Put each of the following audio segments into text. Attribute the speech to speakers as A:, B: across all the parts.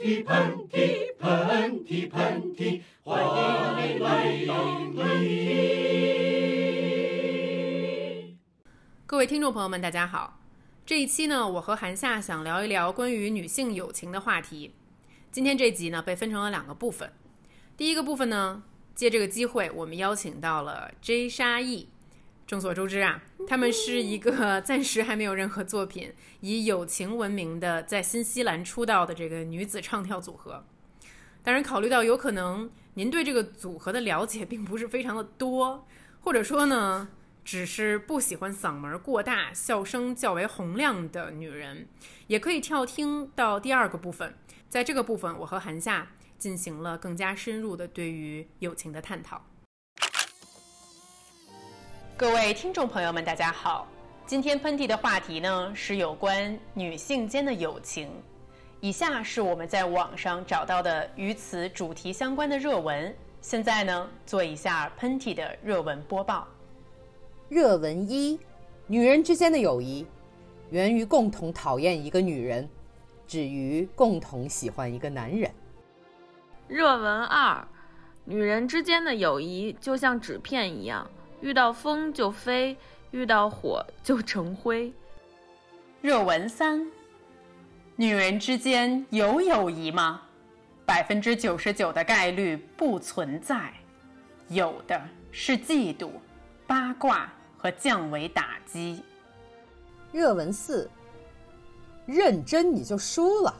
A: 嚏，喷嚏，喷嚏，喷嚏，欢迎你来喷嚏。
B: 各位听众朋友们，大家好。这一期呢，我和韩夏想聊一聊关于女性友情的话题。今天这集呢，被分成了两个部分。第一个部分呢，借这个机会，我们邀请到了 J 沙溢。众所周知啊，他们是一个 暂时还没有任何作品，以友情闻名的，在新西兰出道的这个女子唱跳组合。当然，考虑到有可能您对这个组合的了解并不是非常的多，或者说呢，只是不喜欢嗓门过大、笑声较为洪亮的女人，也可以跳听到第二个部分。在这个部分，我和韩夏进行了更加深入的对于友情的探讨。各位听众朋友们，大家好。今天喷嚏的话题呢是有关女性间的友情。以下是我们在网上找到的与此主题相关的热文。现在呢，做一下喷嚏的热文播报。
C: 热文一：女人之间的友谊源于共同讨厌一个女人，止于共同喜欢一个男人。
D: 热文二：女人之间的友谊就像纸片一样。遇到风就飞，遇到火就成灰。
B: 热文三：女人之间有友谊吗？百分之九十九的概率不存在，有的是嫉妒、八卦和降维打击。
C: 热文四：认真你就输了。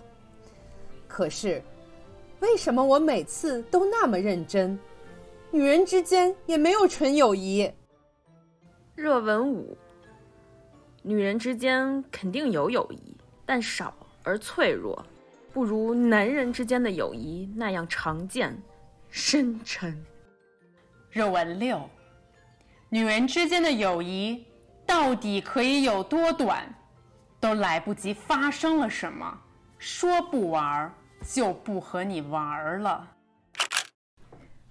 C: 可是，为什么我每次都那么认真？女人之间也没有纯友谊。
D: 热文五：女人之间肯定有友谊，但少而脆弱，不如男人之间的友谊那样常见、深沉。
B: 热文六：女人之间的友谊到底可以有多短？都来不及发生了什么，说不玩就不和你玩了。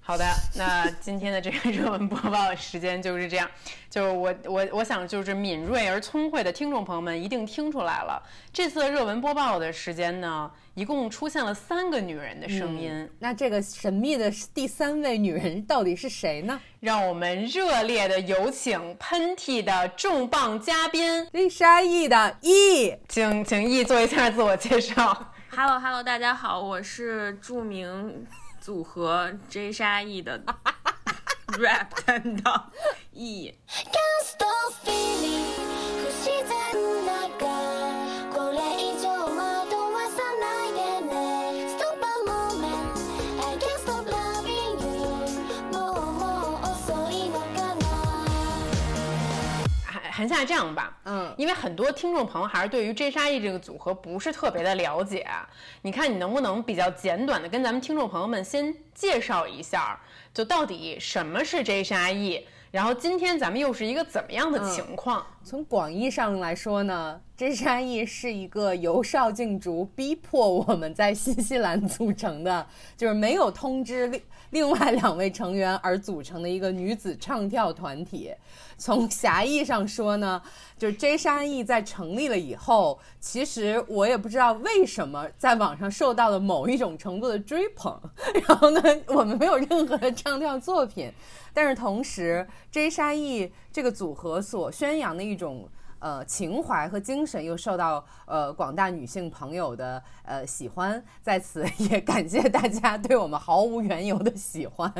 B: 好的，那今天的这个热文播报时间就是这样。就是我我我想，就是敏锐而聪慧的听众朋友们一定听出来了，这次热文播报的时间呢，一共出现了三个女人的声音。
C: 那这个神秘的第三位女人到底是谁呢？
B: 让我们热烈的有请喷嚏的重磅嘉宾
C: 丽莎 E 的 E，
B: 请请 E 做一下自我介绍。
D: Hello Hello，大家好，我是著名。组合 J 沙溢的 rap 担当 E。韩夏，这样吧，嗯，因为很多听众朋友还是对于 J 沙 E 这个组合不是特别的了解，你看你能不能比较简短的跟咱们听众朋友们先介绍一下，就到底什么是 J 沙 E，，然后今天咱们又是一个怎么样的情况？
C: 从广义上来说呢，J 沙 E 是一个由邵静竹逼迫我们在新西兰组成的，就是没有通知另外两位成员而组成的一个女子唱跳团体。从狭义上说呢，就是 J 沙溢在成立了以后，其实我也不知道为什么在网上受到了某一种程度的追捧，然后呢，我们没有任何的唱跳作品，但是同时 J 沙溢这个组合所宣扬的一种呃情怀和精神又受到呃广大女性朋友的呃喜欢，在此 也感谢大家对我们毫无缘由的喜欢。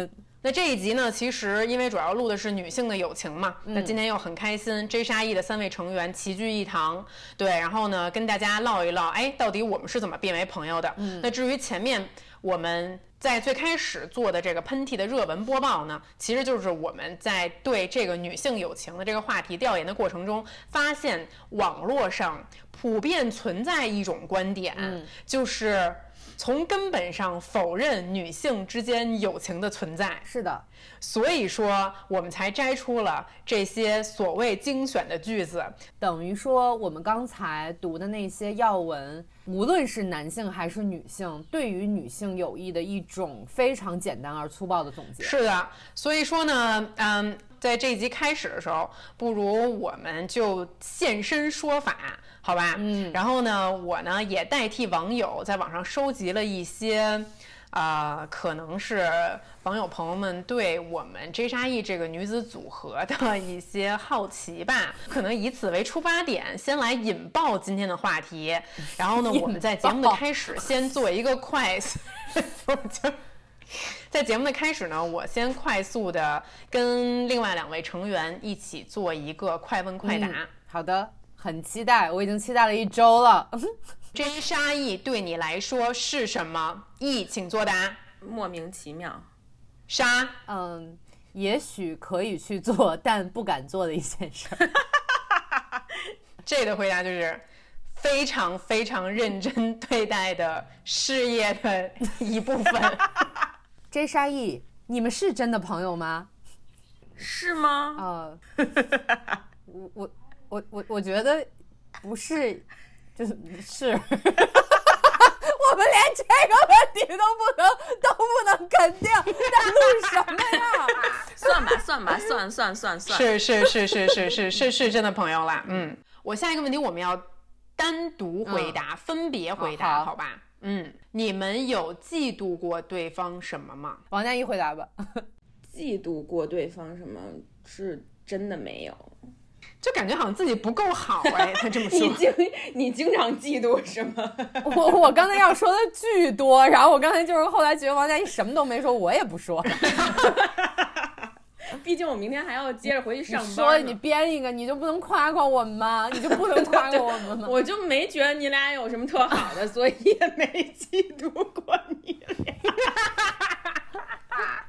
B: 那这一集呢，其实因为主要录的是女性的友情嘛，那今天又很开心，J 沙溢的三位成员齐聚一堂，对，然后呢跟大家唠一唠，哎，到底我们是怎么变为朋友的？那至于前面我们在最开始做的这个喷嚏的热文播报呢，其实就是我们在对这个女性友情的这个话题调研的过程中，发现网络上普遍存在一种观点，就是。从根本上否认女性之间友情的存在，
C: 是的，
B: 所以说我们才摘出了这些所谓精选的句子，
C: 等于说我们刚才读的那些要闻，无论是男性还是女性，对于女性友谊的一种非常简单而粗暴的总结。
B: 是的，所以说呢，嗯，在这一集开始的时候，不如我们就现身说法，好吧？嗯。然后呢，我呢也代替网友在网上收集了一些。啊，可能是网友朋友们对我们 J 沙 E 这个女子组合的一些好奇吧，可能以此为出发点，先来引爆今天的话题。然后呢，我们在节目的开始先做一个快，在节目的开始呢，我先快速的跟另外两位成员一起做一个快问快答。
C: 好的，很期待，我已经期待了一周了。
B: J 沙 E 对你来说是什么？E，请作答。
E: 莫名其妙。
B: 沙，
C: 嗯，也许可以去做，但不敢做的一件事。
B: 这的回答就是非常非常认真对待的事业的一部分。
C: J 沙 E，你们是真的朋友吗？
E: 是吗？
C: 呃，我我我我我觉得不是。就是是，我们连这个问题都不能都不能肯定，那录什么呀？
E: 算吧，算吧，算算算算，
B: 是是是是是是是是真的朋友啦。嗯，我下一个问题我们要单独回答，分别回答，好吧？嗯，你们有嫉妒过对方什么吗？
C: 王佳怡回答吧。
E: 嫉妒过对方什么？是真的没有。
B: 就感觉好像自己不够好哎，他这么 说。
E: 你经你经常嫉妒是吗？
C: 我我刚才要说的巨多，然后我刚才就是后来觉得王佳怡什么都没说，我也不说。
E: 毕竟我明天还要接着回去上班。
C: 说你编一个，你就不能夸夸我们吗？你就不能夸夸我们吗？
E: 我就没觉得你俩有什么特好的，所以也没嫉妒过你俩。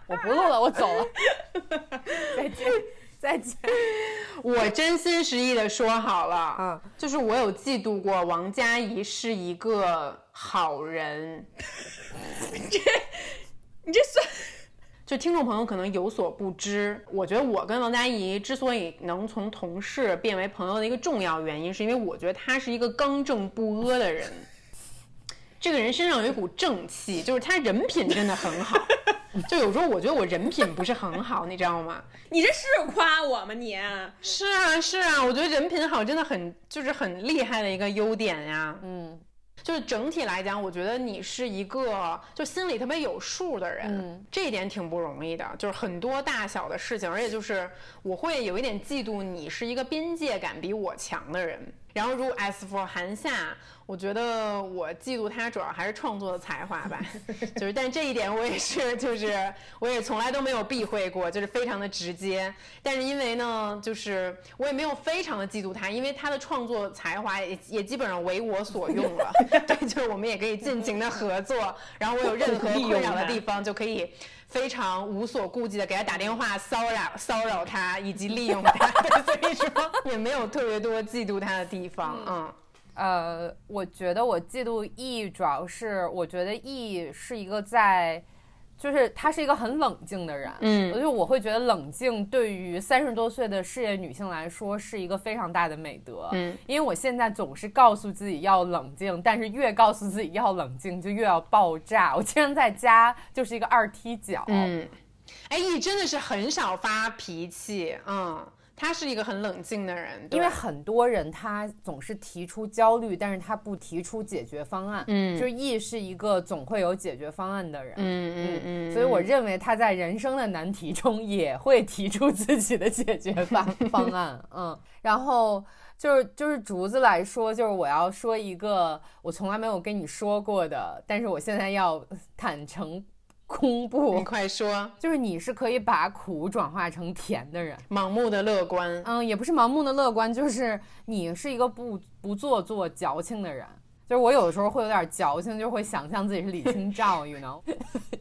C: 我不录了，我走了。再见。再见，
B: 我真心实意的说好了，嗯，就是我有嫉妒过王佳怡是一个好人，
E: 这，你这算，
B: 就听众朋友可能有所不知，我觉得我跟王佳怡之所以能从同事变为朋友的一个重要原因，是因为我觉得他是一个刚正不阿的人，这个人身上有一股正气，就是他人品真的很好。就有时候我觉得我人品不是很好，你知道吗？
E: 你这是夸我吗？你
B: 是啊是啊，我觉得人品好真的很就是很厉害的一个优点呀。嗯，就是整体来讲，我觉得你是一个就心里特别有数的人，这一点挺不容易的。就是很多大小的事情，而且就是我会有一点嫉妒你是一个边界感比我强的人。然后，如 as for 韩夏，我觉得我嫉妒他主要还是创作的才华吧，就是，但这一点我也是，就是我也从来都没有避讳过，就是非常的直接。但是因为呢，就是我也没有非常的嫉妒他，因为他的创作才华也也基本上为我所用了。对，就是我们也可以尽情的合作，然后我有任何困扰的地方就可以。非常无所顾忌的给他打电话骚扰骚扰他以及利用他，所以说也没有特别多嫉妒他的地方。嗯，
C: 呃，我觉得我嫉妒 E 主要是我觉得 E 是一个在。就是他是一个很冷静的人，嗯，就我会觉得冷静对于三十多岁的事业女性来说是一个非常大的美德，嗯，因为我现在总是告诉自己要冷静，但是越告诉自己要冷静就越要爆炸。我经常在家就是一个二踢脚，
B: 嗯，哎，你真的是很少发脾气，嗯。他是一个很冷静的人，
C: 因为很多人他总是提出焦虑，但是他不提出解决方案。嗯，就是 E 是一个总会有解决方案的人。嗯嗯嗯，所以我认为他在人生的难题中也会提出自己的解决方方案。嗯，然后就是就是竹子来说，就是我要说一个我从来没有跟你说过的，但是我现在要坦诚。公布，
B: 你快说，
C: 就是你是可以把苦转化成甜的人，
B: 盲目的乐观，
C: 嗯，也不是盲目的乐观，就是你是一个不不做作矫情的人，就是我有的时候会有点矫情，就会想象自己是李清照，you know，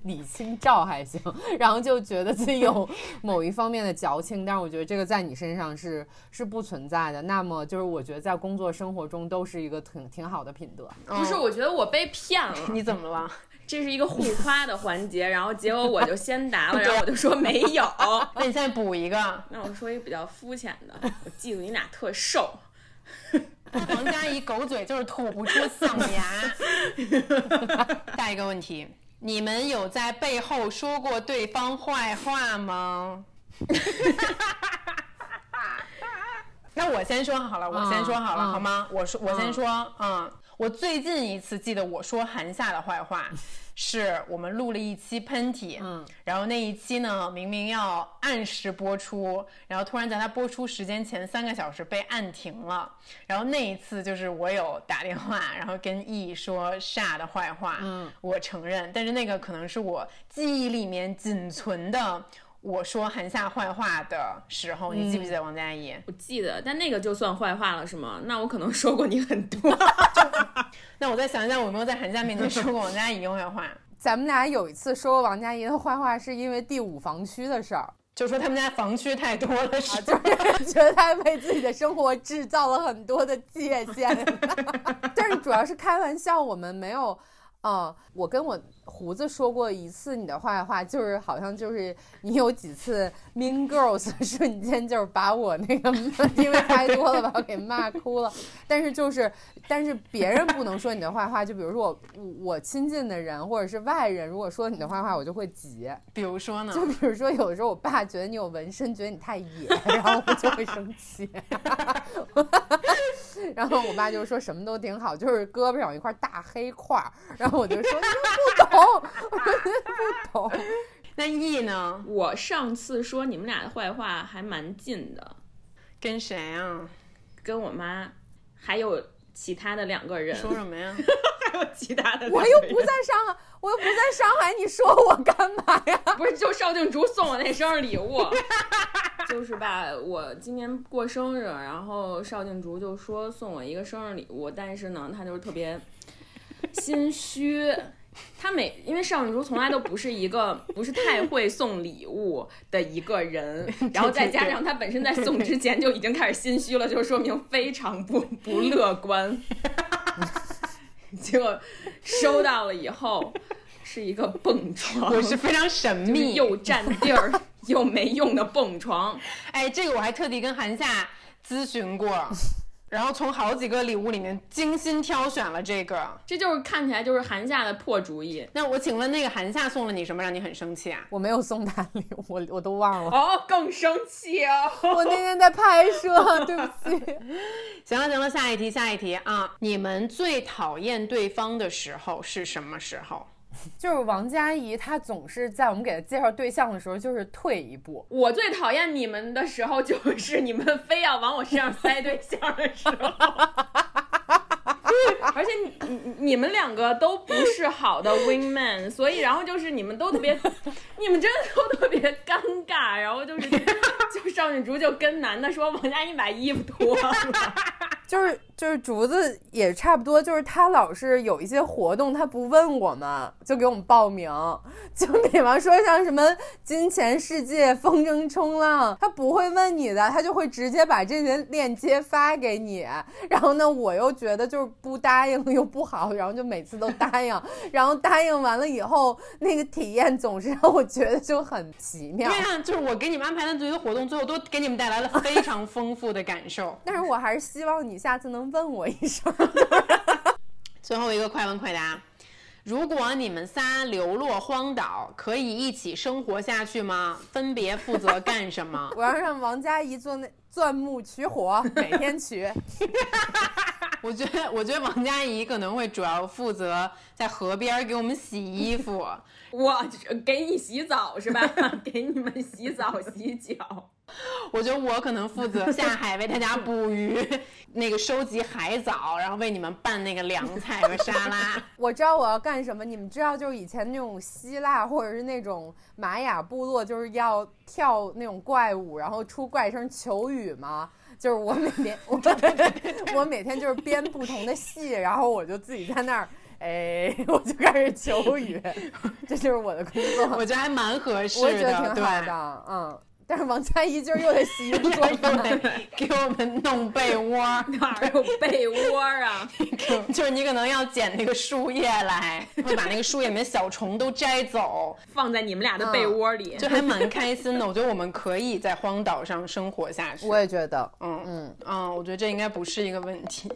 C: 李清照还行，然后就觉得自己有某一方面的矫情，但是我觉得这个在你身上是是不存在的，那么就是我觉得在工作生活中都是一个挺挺好的品德。
E: 不是，我觉得我被骗了，
B: 你怎么了？
E: 这是一个互夸的环节，然后结果我就先答了，然后我就说没有。
B: 那你再补一个。
E: 那我说一个比较肤浅的，我记住你俩特瘦。
B: 王佳怡狗嘴就是吐不出象牙。下一个问题，你们有在背后说过对方坏话吗？那我先说好了，我先说好了，好吗？我说，我先说，嗯，我最近一次记得我说韩夏的坏话，是我们录了一期喷嚏，嗯，然后那一期呢，明明要按时播出，然后突然在它播出时间前三个小时被按停了，然后那一次就是我有打电话，然后跟 E 说夏的坏话，嗯，我承认，但是那个可能是我记忆里面仅存的。我说韩夏坏话的时候，你记不记得王佳怡？
E: 我记得，但那个就算坏话了是吗？那我可能说过你很多。
B: 那我再想一想，我有没有在韩夏面前说过王佳怡坏话？
C: 咱们俩有一次说过王佳怡的坏话，是因为第五房区的事儿，
B: 就说他们家房区太多了，是
C: 就是 觉得他为自己的生活制造了很多的界限。但是主要是开玩笑，我们没有。嗯，我跟我胡子说过一次你的坏话，就是好像就是你有几次 mean girls 瞬间就是把我那个因为太多了把我给骂哭了。但是就是，但是别人不能说你的坏话，就比如说我我亲近的人或者是外人，如果说你的坏话，我就会急。
B: 比如说呢？
C: 就比如说有的时候我爸觉得你有纹身，觉得你太野，然后我就会生气。然后我爸就说什么都挺好，就是胳膊上有一块大黑块儿，然后我就说你不懂，不懂。
B: 那 E 呢？
E: 我上次说你们俩的坏话还蛮近的，
B: 跟谁啊？
E: 跟我妈，还有其他的两个人。
B: 说什么呀？
E: 还有其他的。
C: 我又不在上海，我又不在上海，你说我干嘛呀？
E: 不是，就邵静竹送我那生日礼物。就是吧，我今年过生日，然后邵静竹就说送我一个生日礼物，但是呢，他就是特别心虚。他每因为邵静竹从来都不是一个不是太会送礼物的一个人，然后再加上他本身在送之前就已经开始心虚了，就说明非常不不乐观。结果收到了以后是一个蹦床，
B: 我是非常神秘
E: 又占地儿。又没用的蹦床，
B: 哎，这个我还特地跟韩夏咨询过，然后从好几个礼物里面精心挑选了这个，
E: 这就是看起来就是韩夏的破主意。
B: 那我请问那个韩夏送了你什么让你很生气啊？
C: 我没有送他礼物，我我都忘了。
E: 哦，更生气啊！
C: 我那天在拍摄，对不起。
B: 行了行了，下一题下一题啊！你们最讨厌对方的时候是什么时候？
C: 就是王佳怡，她总是在我们给她介绍对象的时候，就是退一步。
E: 我最讨厌你们的时候，就是你们非要往我身上塞对象的时候。而且你你们两个都不是好的 wing man，所以然后就是你们都特别，你们真的都特别尴尬。然后就是，就少女竹就跟男的说：“王佳怡把衣服脱了。”
C: 就是就是竹子也差不多，就是他老是有一些活动，他不问我们就给我们报名，就比方说像什么金钱世界、风筝冲浪，他不会问你的，他就会直接把这些链接发给你。然后呢，我又觉得就是不答应又不好，然后就每次都答应，然后答应完了以后，那个体验总是让我觉得就很奇妙。
B: 对啊，就是我给你们安排的这些活动，最后都给你们带来了非常丰富的感受。
C: 但是我还是希望你。下次能问我一声。
B: 最后一个快问快答：如果你们仨流落荒岛，可以一起生活下去吗？分别负责干什么？
C: 我要让王佳怡做那钻木取火，每天取。
B: 我觉得，我觉得王佳怡可能会主要负责在河边给我们洗衣服，
E: 我给你洗澡是吧？给你们洗澡洗脚。
B: 我觉得我可能负责 下海为大家捕鱼，那个收集海藻，然后为你们拌那个凉菜和沙拉。
C: 我知道我要干什么，你们知道就是以前那种希腊或者是那种玛雅部落，就是要跳那种怪舞，然后出怪声求雨吗？就是我每天我我每天就是编不同的戏，然后我就自己在那儿，哎，我就开始求雨，这就是我的工作。
B: 我觉得还蛮合适
C: 的，我觉得挺好的，嗯。但是王佳怡今儿又得洗衣服做 饭，
B: 给我们弄被窝，
E: 哪有被窝啊？
B: 就是你可能要捡那个树叶来，会把那个树叶里面小虫都摘走，
E: 放在你们俩的被窝里，
B: 就还蛮开心的。我觉得我们可以在荒岛上生活下去。
C: 我也觉得，
B: 嗯嗯嗯，我觉得这应该不是一个问题。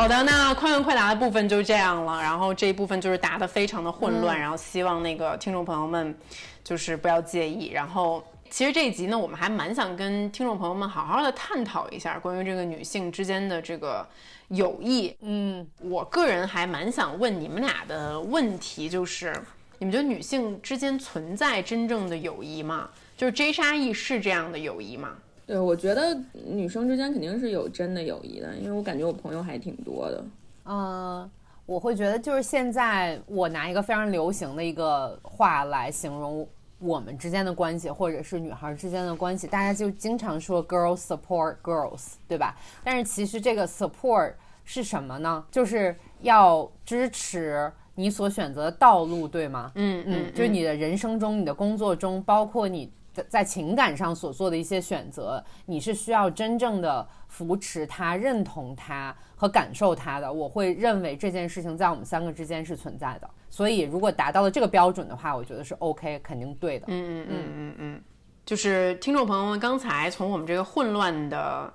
B: 好的，那快问快答的部分就这样了。然后这一部分就是答的非常的混乱，然后希望那个听众朋友们就是不要介意。然后其实这一集呢，我们还蛮想跟听众朋友们好好的探讨一下关于这个女性之间的这个友谊。
C: 嗯，
B: 我个人还蛮想问你们俩的问题，就是你们觉得女性之间存在真正的友谊吗？就是 J 沙 E 是这样的友谊吗？
E: 对，我觉得女生之间肯定是有真的友谊的，因为我感觉我朋友还挺多的。
C: 嗯，我会觉得就是现在我拿一个非常流行的一个话来形容我们之间的关系，或者是女孩之间的关系，大家就经常说 girls support girls，对吧？但是其实这个 support 是什么呢？就是要支持你所选择的道路，对吗？
B: 嗯嗯，
C: 就是你的人生中、你的工作中，包括你。在情感上所做的一些选择，你是需要真正的扶持他、认同他和感受他的。我会认为这件事情在我们三个之间是存在的。所以，如果达到了这个标准的话，我觉得是 OK，肯定对的。
B: 嗯嗯嗯嗯嗯，就是听众朋友们刚才从我们这个混乱的，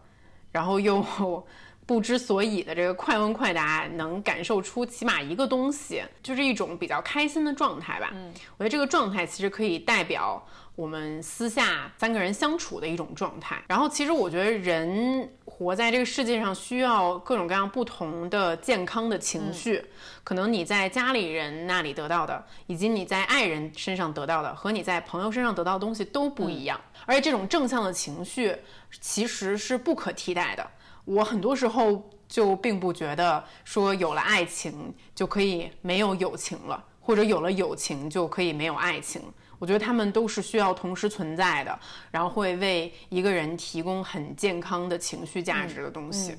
B: 然后又不知所以的这个快问快答，能感受出起码一个东西，就是一种比较开心的状态吧。
C: 嗯，
B: 我觉得这个状态其实可以代表。我们私下三个人相处的一种状态。然后，其实我觉得人活在这个世界上，需要各种各样不同的健康的情绪。可能你在家里人那里得到的，以及你在爱人身上得到的，和你在朋友身上得到的东西都不一样。而且，这种正向的情绪其实是不可替代的。我很多时候就并不觉得说有了爱情就可以没有友情了，或者有了友情就可以没有爱情。我觉得他们都是需要同时存在的，然后会为一个人提供很健康的情绪价值的东西。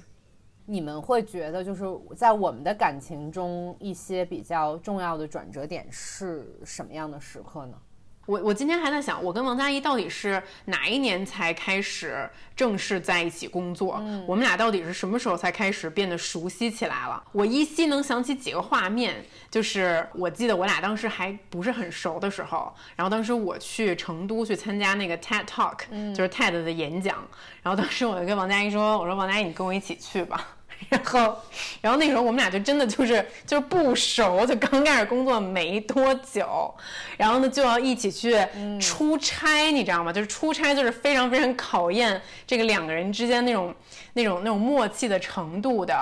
C: 你们会觉得，就是在我们的感情中，一些比较重要的转折点是什么样的时刻呢？
B: 我我今天还在想，我跟王佳怡到底是哪一年才开始正式在一起工作？我们俩到底是什么时候才开始变得熟悉起来了？我依稀能想起几个画面，就是我记得我俩当时还不是很熟的时候，然后当时我去成都去参加那个 TED Talk，就是 TED 的演讲，然后当时我就跟王佳怡说：“我说王佳怡，你跟我一起去吧。”然后，然后那时候我们俩就真的就是就是不熟，就刚开始工作没多久，然后呢就要一起去出差，你知道吗？就是出差就是非常非常考验这个两个人之间那种那种那种默契的程度的。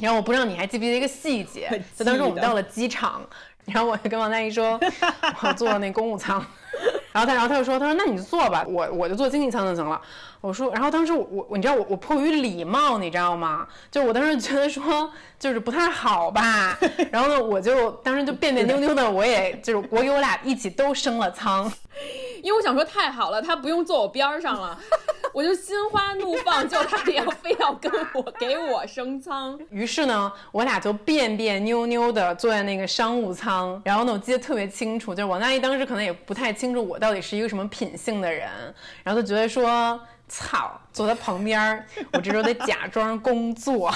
B: 然后我不知道你还记不记得一个细节，就当时我们到了机场，然后我就跟王佳怡说，我坐那公务舱。然后他，然后他就说：“他说那你就坐吧，我我就坐经济舱就行了。”我说，然后当时我我你知道我我迫于礼貌，你知道吗？就我当时觉得说就是不太好吧。然后呢，我就当时就别别扭扭的，我也就是我给我俩一起都升了舱。
E: 因为我想说太好了，他不用坐我边上了，我就心花怒放，就他也要非要跟我给我升舱。
B: 于是呢，我俩就别别扭扭的坐在那个商务舱。然后呢，我记得特别清楚，就是王佳怡当时可能也不太清楚我到底是一个什么品性的人，然后就觉得说，操，坐在旁边，我这时候得假装工作，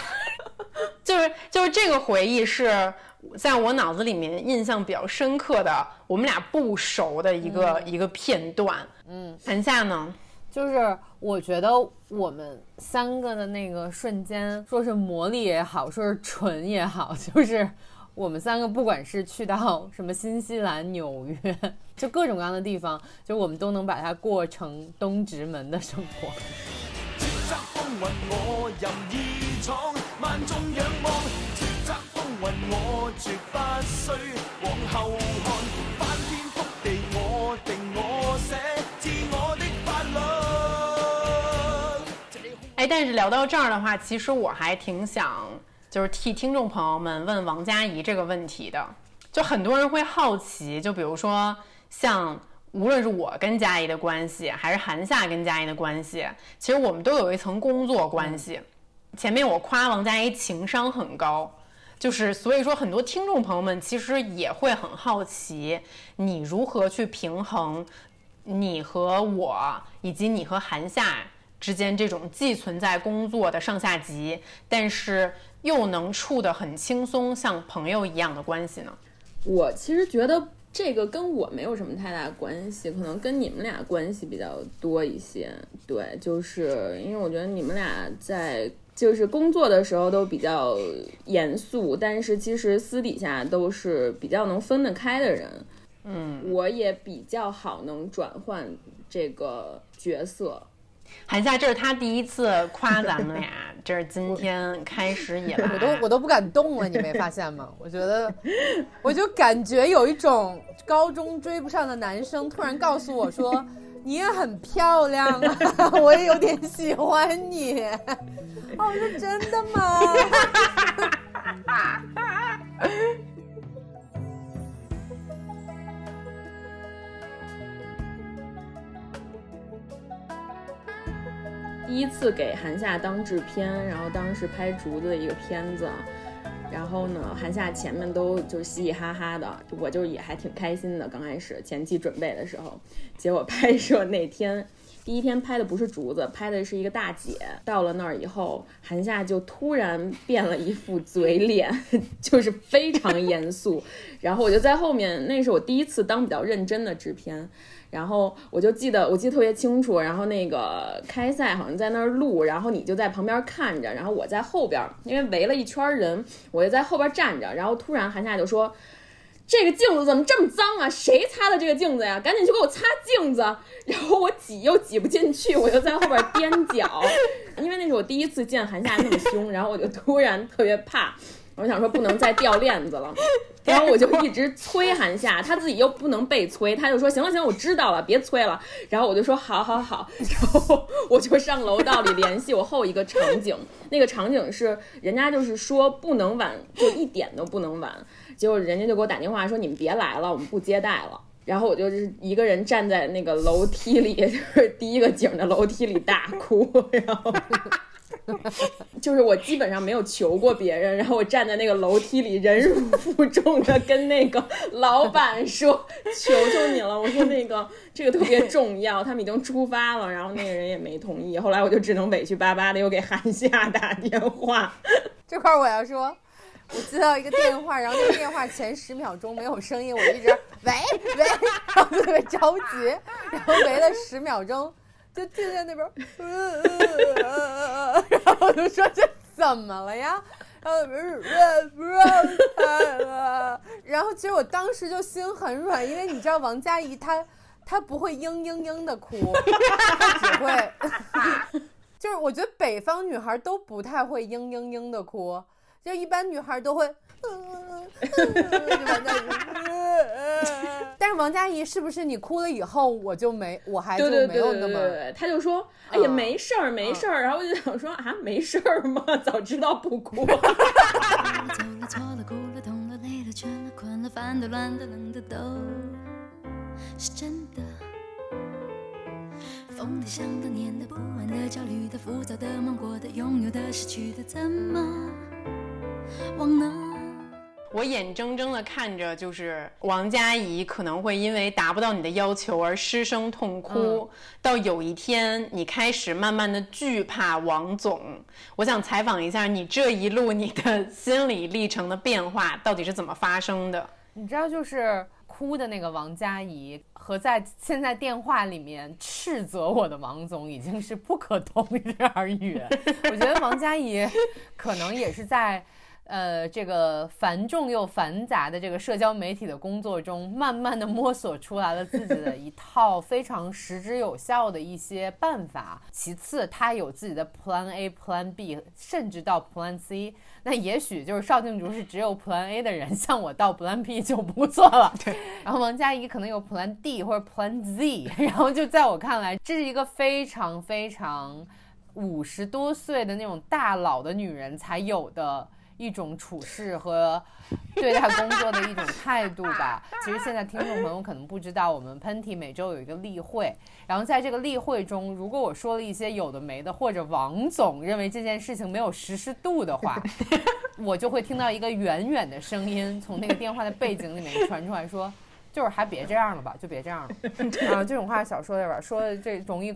B: 就是就是这个回忆是。在我脑子里面印象比较深刻的，我们俩不熟的一个一个片段。嗯，韩夏呢，
C: 就是我觉得我们三个的那个瞬间，说是魔力也好，说是纯也好，就是我们三个不管是去到什么新西兰、纽约，就各种各样的地方，就我们都能把它过成东直门的生活。
B: 哎，但是聊到这儿的话，其实我还挺想，就是替听众朋友们问王佳怡这个问题的。就很多人会好奇，就比如说像无论是我跟佳怡的关系，还是韩夏跟佳怡的关系，其实我们都有一层工作关系。前面我夸王佳怡情商很高。就是，所以说很多听众朋友们其实也会很好奇，你如何去平衡你和我，以及你和韩夏之间这种既存在工作的上下级，但是又能处得很轻松，像朋友一样的关系呢？
E: 我其实觉得这个跟我没有什么太大关系，可能跟你们俩关系比较多一些。对，就是因为我觉得你们俩在。就是工作的时候都比较严肃，但是其实私底下都是比较能分得开的人。
D: 嗯，
E: 我也比较好能转换这个角色。
D: 韩夏，这是他第一次夸 咱们俩，这是今天开始以来，
C: 我都我都不敢动了，你没发现吗？我觉得，我就感觉有一种高中追不上的男生突然告诉我说。你也很漂亮啊，我也有点喜欢你。哦，我说真的吗？
E: 第一次给韩夏当制片，然后当时拍竹子的一个片子。然后呢，韩夏前面都就是嘻嘻哈哈的，我就也还挺开心的。刚开始前期准备的时候，结果拍摄那天，第一天拍的不是竹子，拍的是一个大姐。到了那儿以后，韩夏就突然变了一副嘴脸，就是非常严肃。然后我就在后面，那是我第一次当比较认真的制片。然后我就记得，我记得特别清楚。然后那个开赛好像在那儿录，然后你就在旁边看着，然后我在后边，因为围了一圈人，我就在后边站着。然后突然韩夏就说：“这个镜子怎么这么脏啊？谁擦的这个镜子呀？赶紧去给我擦镜子！”然后我挤又挤不进去，我就在后边踮脚，因为那是我第一次见韩夏那么凶，然后我就突然特别怕。我想说不能再掉链子了，然后我就一直催韩夏，他自己又不能被催，他就说行了行了，我知道了，别催了。然后我就说好好好，然后我就上楼道里联系我后一个场景，那个场景是人家就是说不能晚，就一点都不能晚。结果人家就给我打电话说你们别来了，我们不接待了。然后我就是一个人站在那个楼梯里，就是第一个景的楼梯里大哭，然后。就是我基本上没有求过别人，然后我站在那个楼梯里，忍辱负重的跟那个老板说：“求求你了！”我说那个这个特别重要，他们已经出发了，然后那个人也没同意。后来我就只能委屈巴巴的又给韩夏打电话。
C: 这块我要说，我接到一个电话，然后那个电话前十秒钟没有声音，我一直 喂喂，然后特别着急，然后喂了十秒钟。就听见那边，然后我就说这怎么了呀？然后然后其实我当时就心很软，因为你知道王佳怡她她不会嘤嘤嘤的哭，她只会，就是我觉得北方女孩都不太会嘤嘤嘤的哭，就一般女孩都会。嗯嗯嗯，就王佳怡但是王佳怡是不是你哭了以后我就没我还就没有那么？
E: 他就说哎呀没事儿没事儿，然后我就想说啊没事儿吗？早知道不哭。疯的想的念的不安的焦虑的浮躁的梦过的拥有的失去的怎么忘呢？我眼睁睁的看着，就是王佳怡可能会因为达不到你的要求而失声痛哭，到有一天你开始慢慢的惧怕王总。我想采访一下你这一路你的心理历程的变化到底是怎么发生的？
C: 你知道，就是哭的那个王佳怡和在现在电话里面斥责我的王总已经是不可同日而语。我觉得王佳怡可能也是在。呃，这个繁重又繁杂的这个社交媒体的工作中，慢慢的摸索出来了自己的一套非常实质有效的一些办法。其次，他有自己的 Plan A、Plan B，甚至到 Plan C。那也许就是邵静竹是只有 Plan A 的人，像我到 Plan B 就不错了。
D: 对。
C: 然后王佳怡可能有 Plan D 或者 Plan Z。然后就在我看来，这是一个非常非常五十多岁的那种大佬的女人才有的。一种处事和 对待工作的一种态度吧。其实现在听众朋友可能不知道，我们喷嚏每周有一个例会，然后在这个例会中，如果我说了一些有的没的，或者王总认为这件事情没有实施度的话，我就会听到一个远远的声音从那个电话的背景里面 传出来说：“就是还别这样了吧，就别这样了。”啊，这种话少说点吧，说这容易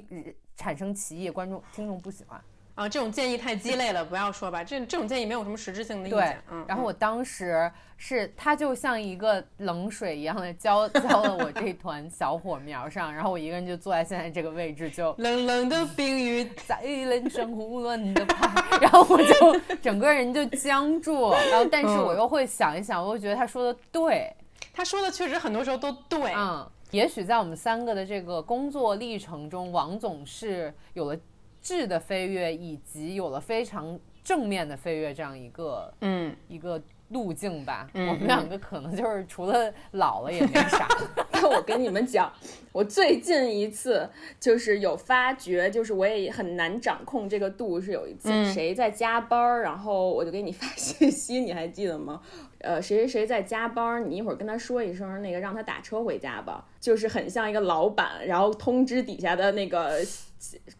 C: 产生歧义，观众听众不喜欢。
B: 啊，这种建议太鸡肋了，不要说吧。这这种建议没有什么实质性的意见。
C: 嗯。然后我当时是他就像一个冷水一样的浇浇了我这团小火苗上，然后我一个人就坐在现在这个位置，就
B: 冷冷的冰雨
C: 在人生胡乱的拍，然后我就整个人就僵住。然后但是我又会想一想，我又觉得他说的对，
B: 他说的确实很多时候都对。
C: 嗯。也许在我们三个的这个工作历程中，王总是有了质的飞跃，以及有了非常正面的飞跃这样一个嗯一个路径吧。我们两个可能就是除了老了也没啥。
E: 那我跟你们讲，我最近一次就是有发觉，就是我也很难掌控这个度。是有一次谁在加班，然后我就给你发信息，你还记得吗？呃，谁谁谁在加班，你一会儿跟他说一声，那个让他打车回家吧。就是很像一个老板，然后通知底下的那个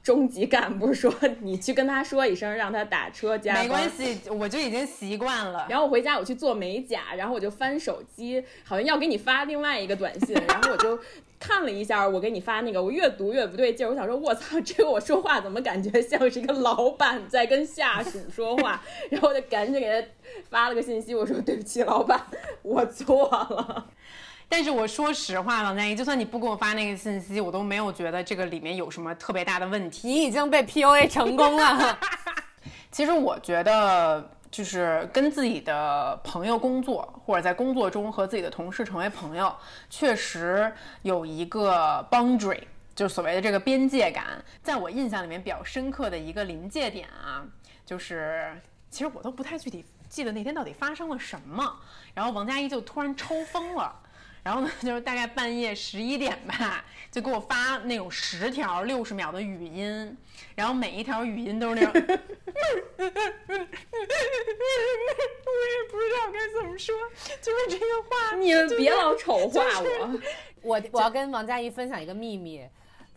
E: 中级干部说，你去跟他说一声，让他打车加。
B: 没关系，我就已经习惯了。
E: 然后我回家，我去做美甲，然后我就翻手机，好像要给你发另外一个短信，然后我就看了一下，我给你发那个，我越读越不对劲，我想说，我操，这个我说话怎么感觉像是一个老板在跟下属说话？然后我就赶紧给他发了个信息，我说对不起，老板，我错了。
B: 但是我说实话，王佳怡，就算你不给我发那个信息，我都没有觉得这个里面有什么特别大的问题。
C: 你已经被 PUA 成功了。
B: 其实我觉得，就是跟自己的朋友工作，或者在工作中和自己的同事成为朋友，确实有一个 boundary，就是所谓的这个边界感。在我印象里面比较深刻的一个临界点啊，就是其实我都不太具体记得那天到底发生了什么，然后王佳怡就突然抽风了。然后呢，就是大概半夜十一点吧，就给我发那种十条六十秒的语音，然后每一条语音都是那种，我也不知道该怎么说，就是这个话，
E: 你们别老丑化我。
C: 我我要跟王佳怡分享一个秘密，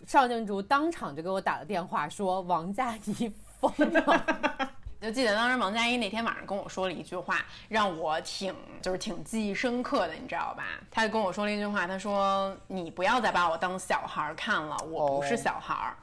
C: 邵静竹当场就给我打了电话，说王佳怡疯了。
B: 就记得当时王佳怡那天晚上跟我说了一句话，让我挺就是挺记忆深刻的，你知道吧？他就跟我说了一句话，他说：“你不要再把我当小孩看了，我不是小孩儿。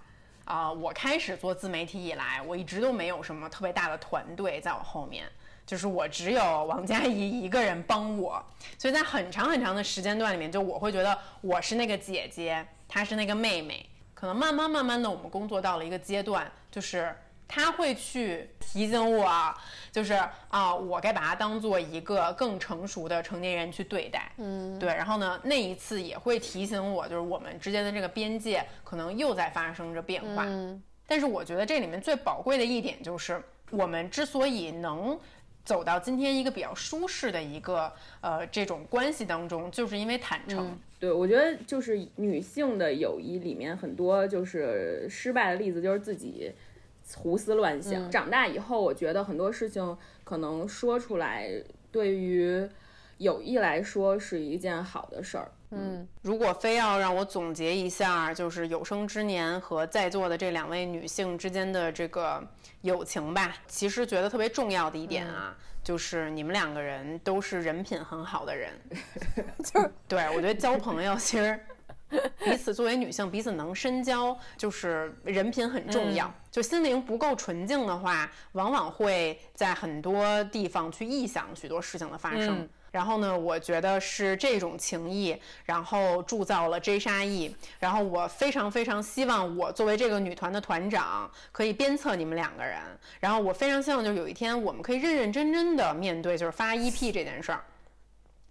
B: 啊，我开始做自媒体以来，我一直都没有什么特别大的团队在我后面，就是我只有王佳怡一个人帮我。所以在很长很长的时间段里面，就我会觉得我是那个姐姐，她是那个妹妹。可能慢慢慢慢的，我们工作到了一个阶段，就是。”他会去提醒我，就是啊，我该把他当做一个更成熟的成年人去对待。嗯，对。然后呢，那一次也会提醒我，就是我们之间的这个边界可能又在发生着变化。嗯。但是我觉得这里面最宝贵的一点就是，我们之所以能走到今天一个比较舒适的一个呃这种关系当中，就是因为坦诚。
E: 对，我觉得就是女性的友谊里面很多就是失败的例子，就是自己。胡思乱想。长大以后，我觉得很多事情可能说出来，对于友谊来说是一件好的事儿。
B: 嗯，如果非要让我总结一下，就是有生之年和在座的这两位女性之间的这个友情吧，其实觉得特别重要的一点啊，就是你们两个人都是人品很好的人。
C: 就是
B: 对我觉得交朋友其实。彼此作为女性，彼此能深交，就是人品很重要。就心灵不够纯净的话，往往会在很多地方去臆想许多事情的发生。然后呢，我觉得是这种情谊，然后铸造了 J 沙溢。然后我非常非常希望，我作为这个女团的团长，可以鞭策你们两个人。然后我非常希望，就是有一天我们可以认认真真的面对，就是发 EP 这件事儿。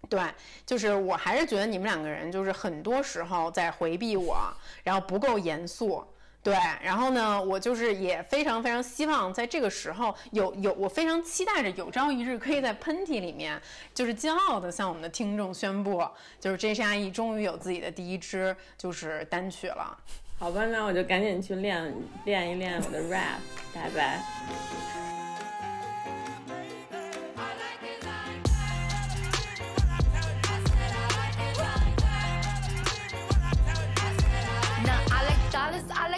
B: 对，就是我还是觉得你们两个人就是很多时候在回避我，然后不够严肃。对，然后呢，我就是也非常非常希望在这个时候有有，我非常期待着有朝一日可以在喷嚏里面，就是骄傲的向我们的听众宣布，就是 J 沙 E 终于有自己的第一支就是单曲了。
E: 好吧，那我就赶紧去练练一练我的 rap，拜拜。
F: I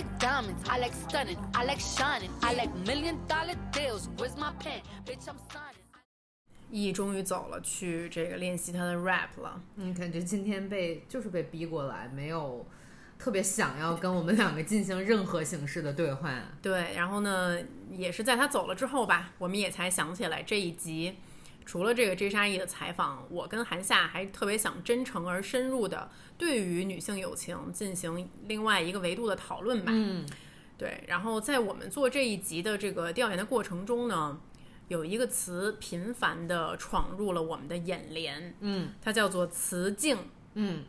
F: like stunning, I like shining, I like million dollar deals. Where's my pen, bitch? I'm signing. 易终于走了，去这个练习他的 rap 了。
C: 嗯，感觉今天被就是被逼过来，没有特别想要跟我们两个进行任何形式的对话。
B: 对，然后呢，也是在他走了之后吧，我们也才想起来这一集，除了这个 J 沙溢的采访，我跟韩夏还特别想真诚而深入的对于女性友情进行另外一个维度的讨论吧。
C: 嗯，
B: 对。然后在我们做这一集的这个调研的过程中呢，有一个词频繁的闯入了我们的眼帘，
C: 嗯，
B: 它叫做雌竞。
C: 嗯。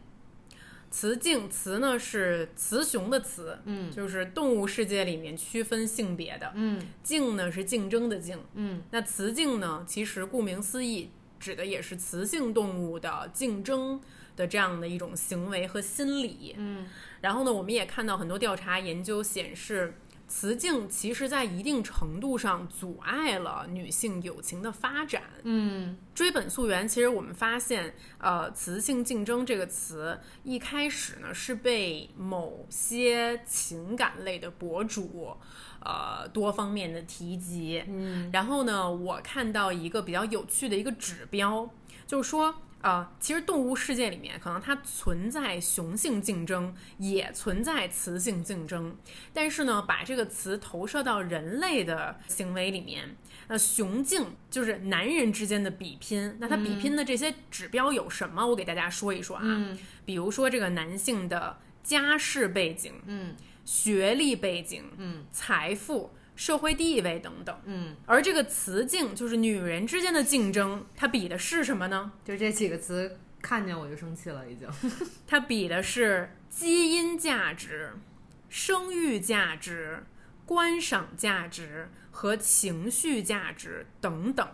B: 雌竞，雌呢是雌雄的雌，
C: 嗯，
B: 就是动物世界里面区分性别的，
C: 嗯，
B: 竞呢是竞争的竞，
C: 嗯，
B: 那雌竞呢，其实顾名思义，指的也是雌性动物的竞争的这样的一种行为和心理，
C: 嗯，
B: 然后呢，我们也看到很多调查研究显示。雌竞其实，在一定程度上阻碍了女性友情的发展。
C: 嗯，
B: 追本溯源，其实我们发现，呃，雌性竞争这个词一开始呢是被某些情感类的博主，呃，多方面的提及。
C: 嗯，
B: 然后呢，我看到一个比较有趣的一个指标，就是说。啊，其实动物世界里面可能它存在雄性竞争，也存在雌性竞争。但是呢，把这个词投射到人类的行为里面，那雄竞就是男人之间的比拼。那它比拼的这些指标有什么？我给大家说一说啊。比如说这个男性的家世背景，
C: 嗯，
B: 学历背景，
C: 嗯，
B: 财富。社会地位等等，
C: 嗯，
B: 而这个雌竞就是女人之间的竞争，它比的是什么呢？
C: 就这几个词，看见我就生气了，已经。
B: 它比的是基因价值、生育价值、观赏价值和情绪价值等等。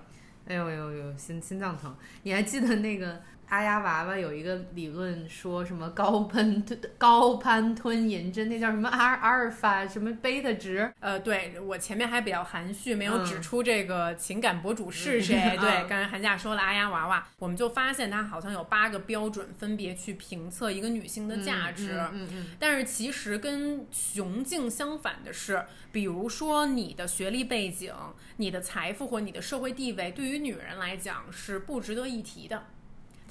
C: 哎呦呦呦，心心脏疼！你还记得那个？阿丫娃娃有一个理论，说什么高攀吞高攀吞银针，那叫什么阿阿尔法什么贝塔值？
B: 呃，对我前面还比较含蓄，没有指出这个情感博主是谁。对，刚才寒假说了阿丫娃娃，我们就发现它好像有八个标准，分别去评测一个女性的价值。
C: 嗯嗯。
B: 但是其实跟雄竞相反的是，比如说你的学历背景、你的财富或你的社会地位，对于女人来讲是不值得一提的。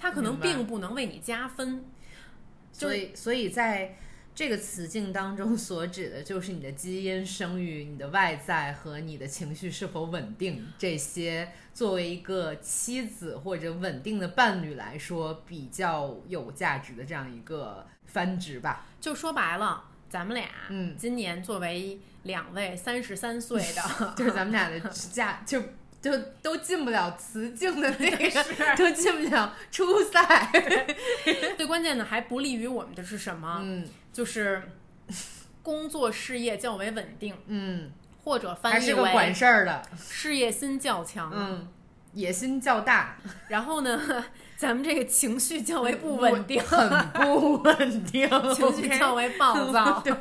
B: 它可能并不能为你加分，
C: 所以，所以在这个词境当中，所指的就是你的基因、生育、你的外在和你的情绪是否稳定，这些作为一个妻子或者稳定的伴侣来说，比较有价值的这样一个繁殖吧。
B: 就说白了，咱们俩，
C: 嗯，
B: 今年作为两位三十三岁的，
C: 就是咱们俩的 价就。就都进不了雌竞的那个，都进不了初赛。
B: 最关键的还不利于我们的是什么？
C: 嗯，
B: 就是工作事业较为稳定。
C: 嗯，
B: 或者翻译为
C: 是个管事儿的，
B: 事业心较强。
C: 嗯，野心较大。
B: 然后呢，咱们这个情绪较为不稳定，
C: 很不稳定，
B: 情绪较为暴躁。
C: 对。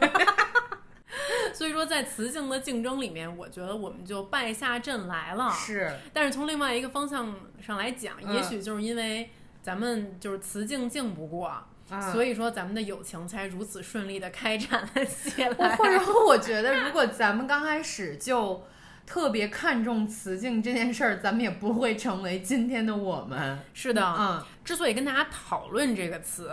B: 所以说，在雌竞的竞争里面，我觉得我们就败下阵来了。
C: 是，
B: 但是从另外一个方向上来讲，也许就是因为咱们就是雌竞竞不过，所以说咱们的友情才如此顺利的开展了起来。
C: 或者 说，我觉得如果咱们刚开始就特别看重雌竞这件事儿，咱们也不会成为今天的我们。
B: 是的，
C: 嗯，
B: 之所以跟大家讨论这个词，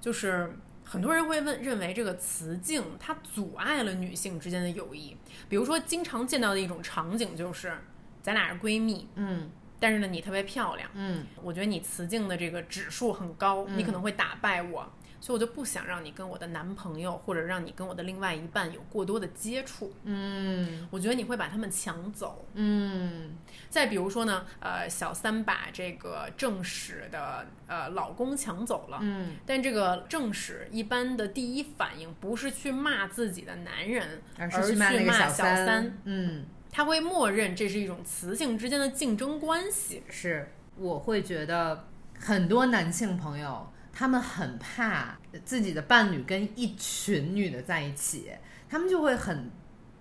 B: 就是。很多人会问，认为这个雌竞它阻碍了女性之间的友谊。比如说，经常见到的一种场景就是，咱俩是闺蜜，
C: 嗯，
B: 但是呢，你特别漂亮，
C: 嗯，
B: 我觉得你雌竞的这个指数很高，你可能会打败我。所以我就不想让你跟我的男朋友，或者让你跟我的另外一半有过多的接触。
C: 嗯，
B: 我觉得你会把他们抢走。
C: 嗯，
B: 再比如说呢，呃，小三把这个正史的呃老公抢走了。
C: 嗯，
B: 但这个正史一般的第一反应不是去骂自己的男人，而
C: 是
B: 去骂
C: 小
B: 三。
C: 嗯，
B: 他会默认这是一种雌性之间的竞争关系。
C: 是，我会觉得很多男性朋友。他们很怕自己的伴侣跟一群女的在一起，他们就会很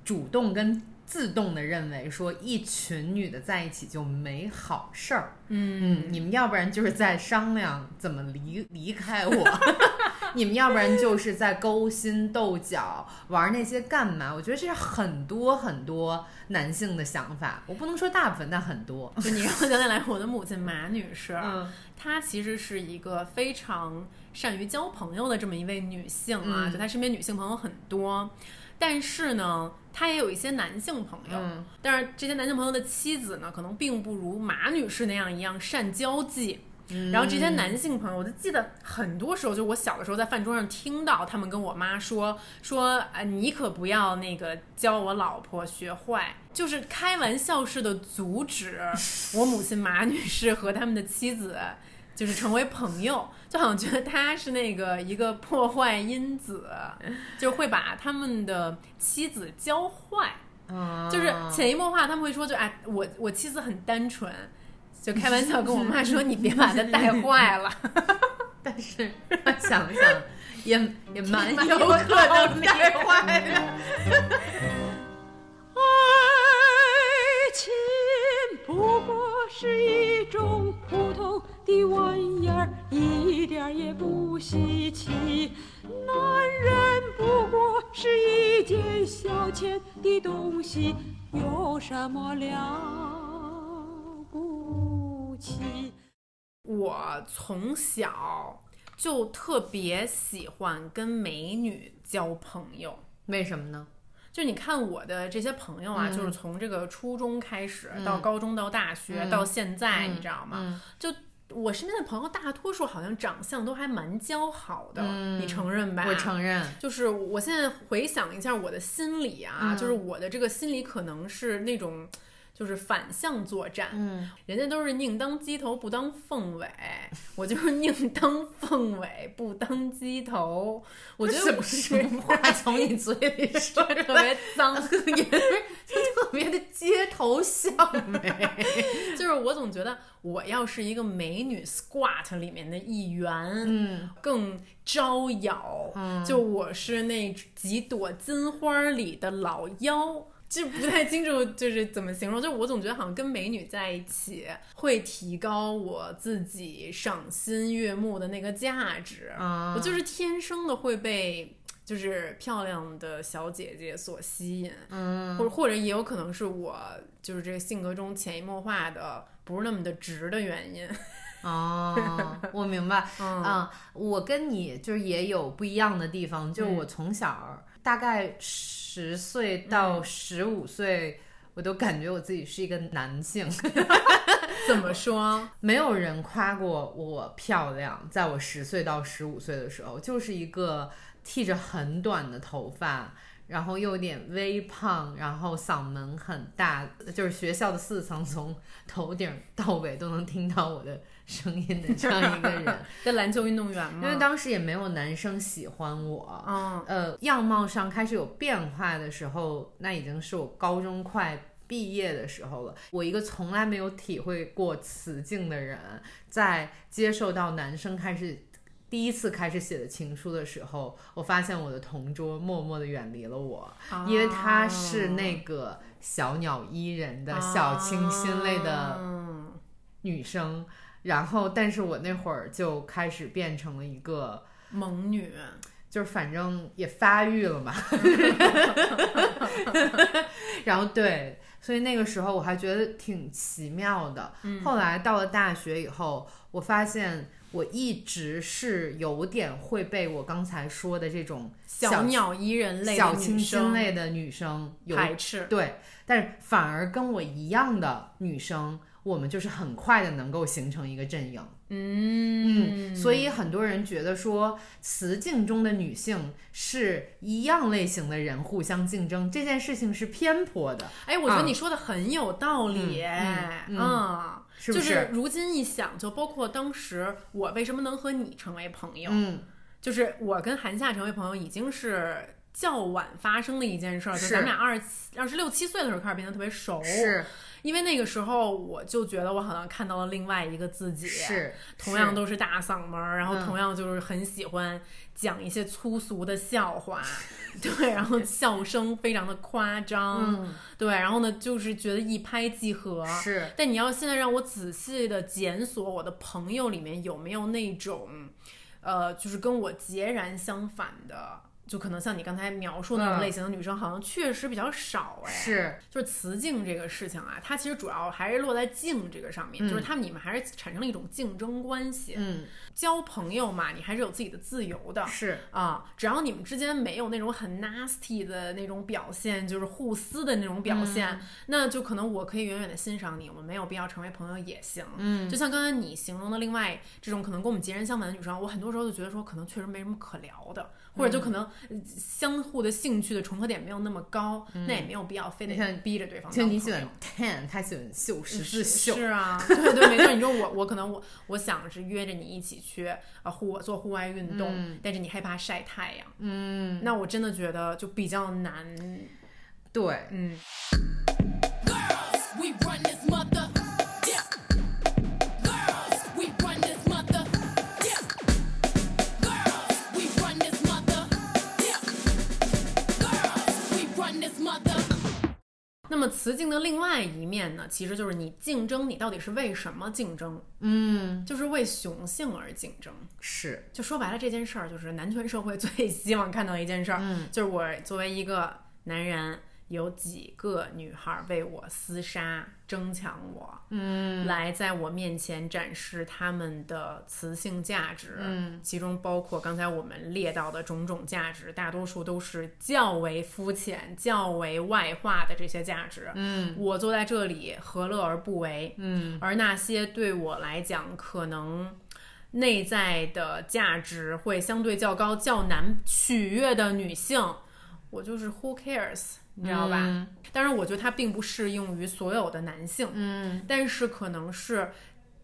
C: 主动跟自动的认为说一群女的在一起就没好事儿。
B: 嗯
C: 嗯，你们要不然就是在商量怎么离离开我，你们要不然就是在勾心斗角，玩那些干嘛？我觉得这是很多很多男性的想法。我不能说大部分，但很多。
B: 就你让我想起来，我的母亲马女士，她其实是一个非常善于交朋友的这么一位女性啊，就她身边女性朋友很多。但是呢，她也有一些男性朋友，但是这些男性朋友的妻子呢，可能并不如马女士那样一样善交际。然后这些男性朋友，我就记得很多时候，就我小的时候在饭桌上听到他们跟我妈说说，啊，你可不要那个教我老婆学坏，就是开玩笑似的阻止我母亲马女士和他们的妻子就是成为朋友，就好像觉得他是那个一个破坏因子，就会把他们的妻子教坏，就是潜移默化他们会说，就哎，我我妻子很单纯。就开玩笑跟我妈说：“你别把她带坏了。”
C: 但是想想，也 也蛮有可能带坏的。
G: 爱情不过是一种普通的玩意儿，一点也不稀奇。男人不过是一件消遣的东西，有什么了不起？
B: 我从小就特别喜欢跟美女交朋友，
C: 为什么呢？
B: 就你看我的这些朋友啊，就是从这个初中开始到高中到大学到现在，你知道吗？就我身边的朋友大多数好像长相都还蛮姣好的，你承认吧？
C: 我承认。
B: 就是我现在回想一下我的心理啊，就是我的这个心理可能是那种。就是反向作战，嗯，人家都是宁当鸡头不当凤尾，我就是宁当凤尾不当鸡头。我觉得
C: 什么话 从你嘴里说
B: 特别脏
C: 也是特别的街头巷尾。
B: 就是我总觉得我要是一个美女 squat 里面的一员，
C: 嗯，
B: 更招摇。嗯，就我是那几朵金花里的老妖。就不太清楚，就是怎么形容。就我总觉得好像跟美女在一起会提高我自己赏心悦目的那个价值。我就是天生的会被就是漂亮的小姐姐所吸引。
C: 嗯，
B: 或者或者也有可能是我就是这个性格中潜移默化的不是那么的直的原因。
C: 哦，我明白。嗯，我跟你就是也有不一样的地方。就是我从小大概。十岁到十五岁，我都感觉我自己是一个男性。
B: 怎么说？
C: 没有人夸过我漂亮。在我十岁到十五岁的时候，就是一个剃着很短的头发。然后又有点微胖，然后嗓门很大，就是学校的四层从头顶到尾都能听到我的声音的这样一个人。
B: 在篮球运动员吗？
C: 因为当时也没有男生喜欢我。嗯。呃，样貌上开始有变化的时候，那已经是我高中快毕业的时候了。我一个从来没有体会过此境的人，在接受到男生开始。第一次开始写的情书的时候，我发现我的同桌默默的远离了我，因为他是那个小鸟依人的小清新类的女生。然后，但是我那会儿就开始变成了一个
B: 猛女，
C: 就是反正也发育了嘛。然后对，所以那个时候我还觉得挺奇妙的。后来到了大学以后，我发现。我一直是有点会被我刚才说的这种
B: 小鸟依人类、
C: 小清新类的女生
B: 排斥，
C: 对，但是反而跟我一样的女生，我们就是很快的能够形成一个阵营。
B: 嗯
C: 嗯，所以很多人觉得说雌竞中的女性是一样类型的人互相竞争，这件事情是偏颇的。
B: 哎，我觉得你说的很有道理。
C: 嗯。就
B: 是如今一想，就包括当时我为什么能和你成为朋友，
C: 嗯，
B: 就是我跟韩夏成为朋友已经是较晚发生的一件事儿，就咱们俩二十七、二十六七岁的时候开始变得特别熟，
C: 是。
B: 因为那个时候，我就觉得我好像看到了另外一个自己，
C: 是
B: 同样都是大嗓门儿，然后同样就是很喜欢讲一些粗俗的笑话，对，然后笑声非常的夸张，对，然后呢，就是觉得一拍即合，
C: 是。
B: 但你要现在让我仔细的检索我的朋友里面有没有那种。呃，就是跟我截然相反的。就可能像你刚才描述那种类型的女生，好像确实比较少哎。
C: 是，
B: 就是雌竞这个事情啊，它其实主要还是落在竞这个上面，就是他们你们还是产生了一种竞争关系。
C: 嗯，
B: 交朋友嘛，你还是有自己的自由的。
C: 是
B: 啊，只要你们之间没有那种很 nasty 的那种表现，就是互撕的那种表现，那就可能我可以远远的欣赏你，我们没有必要成为朋友也行。
C: 嗯，
B: 就像刚才你形容的另外这种可能跟我们截然相反的女生，我很多时候就觉得说，可能确实没什么可聊的。或者就可能相互的兴趣的重合点没有那么高，那也没有必要非得逼着对方。
C: 就你喜欢 ten，他喜欢绣十字绣。
B: 是啊，对对没错。你说我我可能我我想是约着你一起去啊户做户外运动，但是你害怕晒太阳，
C: 嗯，
B: 那我真的觉得就比较难。
C: 对，
B: 嗯。那么雌竞的另外一面呢，其实就是你竞争，你到底是为什么竞争？
C: 嗯，
B: 就是为雄性而竞争。
C: 是，
B: 就说白了，这件事儿就是男权社会最希望看到一件事儿，就是我作为一个男人。有几个女孩为我厮杀、争抢我，
C: 嗯，
B: 来在我面前展示他们的雌性价值，
C: 嗯，
B: 其中包括刚才我们列到的种种价值，大多数都是较为肤浅、较为外化的这些价值，
C: 嗯，
B: 我坐在这里何乐而不为？
C: 嗯，
B: 而那些对我来讲可能内在的价值会相对较高、较难取悦的女性，我就是 Who cares？你知道吧？当然，我觉得它并不适用于所有的男性。
C: 嗯，
B: 但是可能是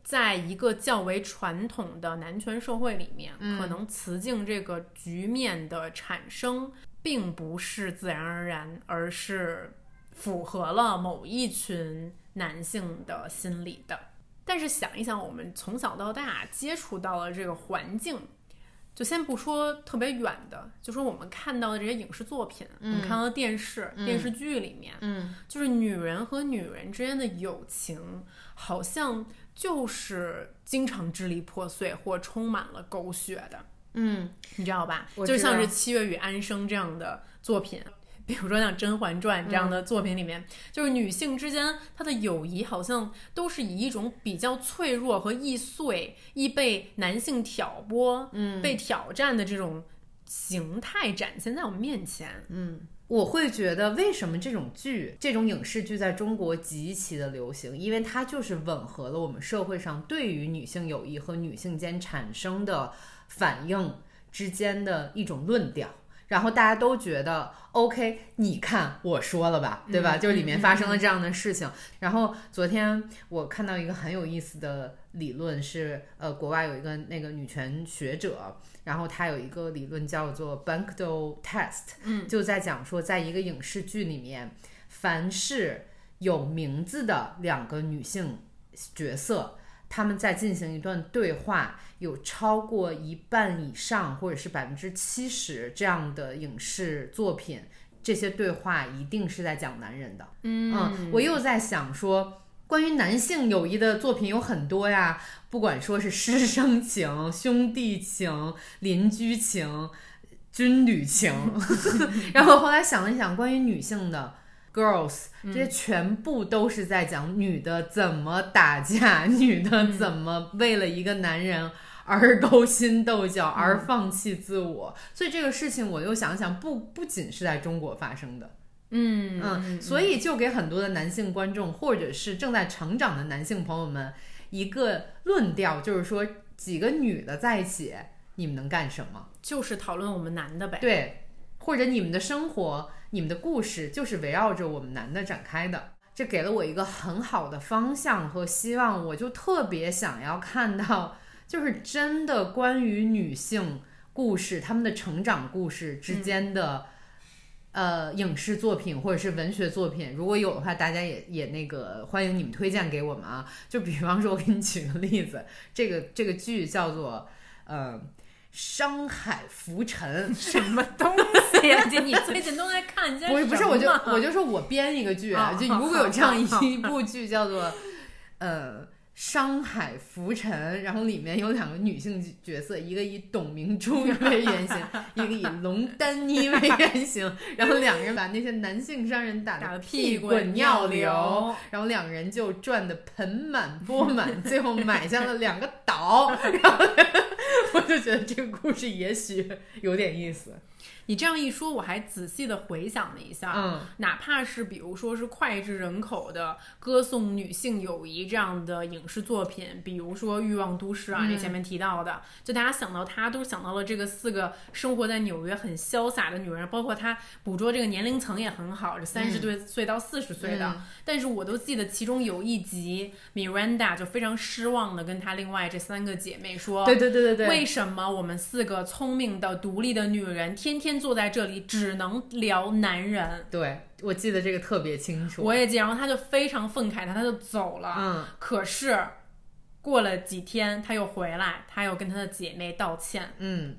B: 在一个较为传统的男权社会里面，可能雌竞这个局面的产生，并不是自然而然，而是符合了某一群男性的心理的。但是想一想，我们从小到大接触到了这个环境。就先不说特别远的，就说我们看到的这些影视作品，我们看到的电视电视剧里面，
C: 嗯，
B: 就是女人和女人之间的友情，好像就是经常支离破碎或充满了狗血的，
C: 嗯，
B: 你知道吧？就像是《七月与安生》这样的作品。比如说像《甄嬛传》这样的作品里面，就是女性之间她的友谊好像都是以一种比较脆弱和易碎、易被男性挑拨、
C: 嗯，
B: 被挑战的这种形态展现在我们面前。
C: 嗯，我会觉得为什么这种剧、这种影视剧在中国极其的流行，因为它就是吻合了我们社会上对于女性友谊和女性间产生的反应之间的一种论调。然后大家都觉得 OK，你看我说了吧，对吧？就是里面发生了这样的事情。然后昨天我看到一个很有意思的理论，是呃，国外有一个那个女权学者，然后她有一个理论叫做 Bankdo Test，
B: 嗯，
C: 就在讲说，在一个影视剧里面，凡是有名字的两个女性角色。她们在进行一段对话，有超过一半以上，或者是百分之七十这样的影视作品，这些对话一定是在讲男人的。
B: 嗯，
C: 我又在想说，关于男性友谊的作品有很多呀，不管说是师生情、兄弟情、邻居情、军旅情，然后后来想了想，关于女性的。Girls，这些全部都是在讲女的怎么打架，女的怎么为了一个男人 而勾心斗角，而放弃自我。所以这个事情我又想想，不不仅是在中国发生的，
B: 嗯
C: 嗯，所以就给很多的男性观众或者是正在成长的男性朋友们一个论调，就是说几个女的在一起，你们能干什么？
B: 就是讨论我们男的呗。
C: 对，或者你们的生活。你们的故事就是围绕着我们男的展开的，这给了我一个很好的方向和希望。我就特别想要看到，就是真的关于女性故事、她们的成长故事之间的，呃，影视作品或者是文学作品。如果有的话，大家也也那个欢迎你们推荐给我们啊。就比方说，我给你举个例子，这个这个剧叫做，呃。商海浮沉
B: 什么东西呀？姐，你最近都在看些
C: 不是不是，我就我就说我编一个剧啊，就如果有这样一部剧叫做，呃，商海浮沉，然后里面有两个女性角色，一个以董明珠为原型，一个以龙丹妮为原型，然后两个人把那些男性商人打
B: 得
C: 屁
B: 滚
C: 尿
B: 流，
C: 然后两个人就赚得盆满 钵满，最后买下了两个岛，然后 我就觉得这个故事也许有点意思。
B: 你这样一说，我还仔细的回想了一下，嗯，哪怕是比如说是脍炙人口的歌颂女性友谊这样的影视作品，比如说《欲望都市》啊，你前面提到的，就大家想到她都想到了这个四个生活在纽约很潇洒的女人，包括她捕捉这个年龄层也很好，这三十岁到四十岁的。但是我都记得其中有一集，Miranda 就非常失望的跟她另外这三个姐妹说：“
C: 对对对对对，
B: 为什么我们四个聪明的独立的女人天天？”坐在这里只能聊男人，
C: 对我记得这个特别清楚。
B: 我也记，然后他就非常愤慨，他他就走了。
C: 嗯，
B: 可是过了几天他又回来，他又跟他的姐妹道歉。
C: 嗯，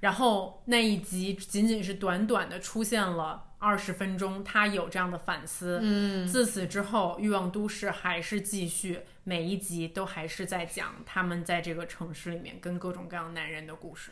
B: 然后那一集仅仅是短短的出现了二十分钟，他有这样的反思。
C: 嗯，
B: 自此之后，欲望都市还是继续，每一集都还是在讲他们在这个城市里面跟各种各样男人的故事。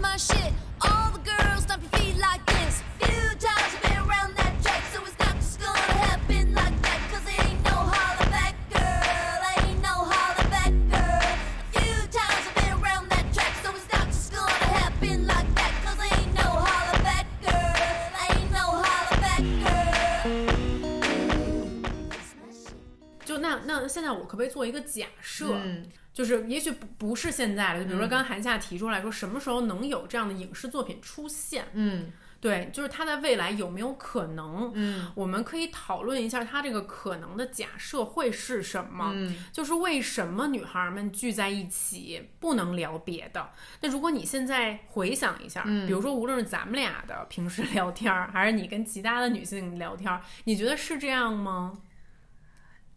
B: my shit. All the girls stomp your feet like this. Few times I've been around that track, so it's not just gonna happen like that. Cause it ain't no holler back girl, ain't no holler back girl. Few times I've been around that track, so it's not just gonna happen like that. Cause ain't no holler back girl, ain't no holler back girl. 就那那现在我可不可以做一个假设？嗯 就是，也许不不是现在了。就比如说，刚刚韩夏提出来说，什么时候能有这样的影视作品出现？
C: 嗯，
B: 对，就是它在未来有没有可能？
C: 嗯，
B: 我们可以讨论一下它这个可能的假设会是什么？
C: 嗯，
B: 就是为什么女孩们聚在一起不能聊别的？那如果你现在回想一下，比如说，无论是咱们俩的平时聊天，还是你跟其他的女性聊天，你觉得是这样吗？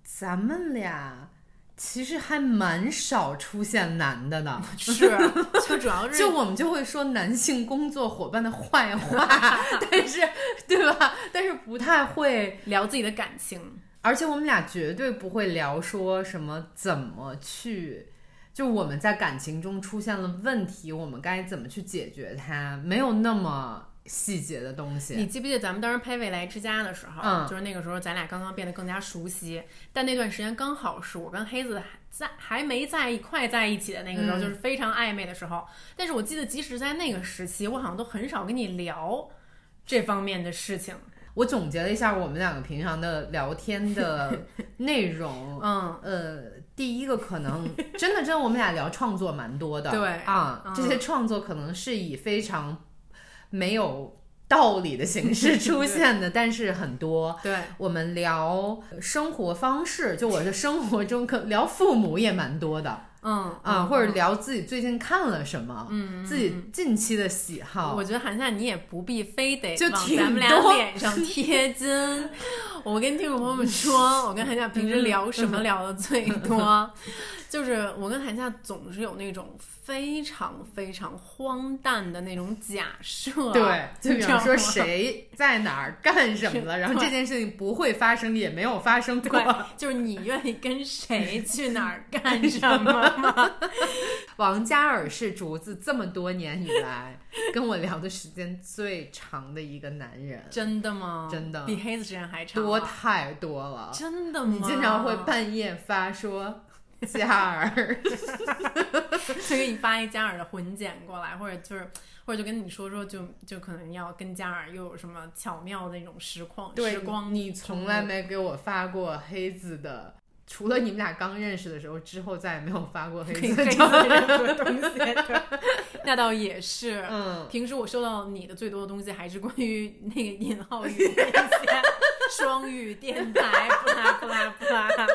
C: 咱们俩。其实还蛮少出现男的呢，
B: 是，就主要是
C: 就我们就会说男性工作伙伴的坏话，但是对吧？但是不太会
B: 聊自己的感情，
C: 而且我们俩绝对不会聊说什么怎么去，就我们在感情中出现了问题，我们该怎么去解决它，没有那么。细节的东西，
B: 你记不记得咱们当时拍《未来之家》的时候，
C: 嗯，
B: 就是那个时候咱俩刚刚变得更加熟悉，但那段时间刚好是我跟黑子在还没在一块在一起的那个时候，就是非常暧昧的时候。但是我记得，即使在那个时期，我好像都很少跟你聊这方面的事情。
C: 我总结了一下我们两个平常的聊天的 内容，
B: 嗯，
C: 呃，第一个可能真的真的我们俩聊创作蛮多的，
B: 对。
C: 啊，这些创作可能是以非常。没有道理的形式出现的，但是很多。
B: 对，
C: 我们聊生活方式，就我的生活中可聊父母也蛮多的。
B: 嗯
C: 啊，或者聊自己最近看了什么，
B: 嗯，
C: 自己近期的喜好。
B: 我觉得韩夏你也不必非得
C: 就
B: 往咱们俩脸上贴金。我跟听众朋友们说，我跟韩夏平时聊什么聊的最多，就是我跟韩夏总是有那种非常非常荒诞的那种假设。
C: 对，就比方说谁在哪儿干什么了，然后这件事情不会发生，也没有发生过。
B: 就是你愿意跟谁 去哪儿干什么。
C: 王嘉尔是竹子这么多年以来跟我聊的时间最长的一个男人，
B: 真的吗？
C: 真的
B: 比黑子时间还长，
C: 多太多了。
B: 真的吗？
C: 你经常会半夜发说嘉尔，
B: 就给你发一加尔的混剪过来，或者就是或者就跟你说说，就就可能要跟嘉尔又有什么巧妙的那种实况时光。
C: 你从来没给我发过黑子的。除了你们俩刚认识的时候，之后再也没有发过黑
B: 子任何东西。那倒也是，
C: 嗯，
B: 平时我收到你的最多的东西还是关于那个尹浩宇那些 双语电台，不啦不啦不啦。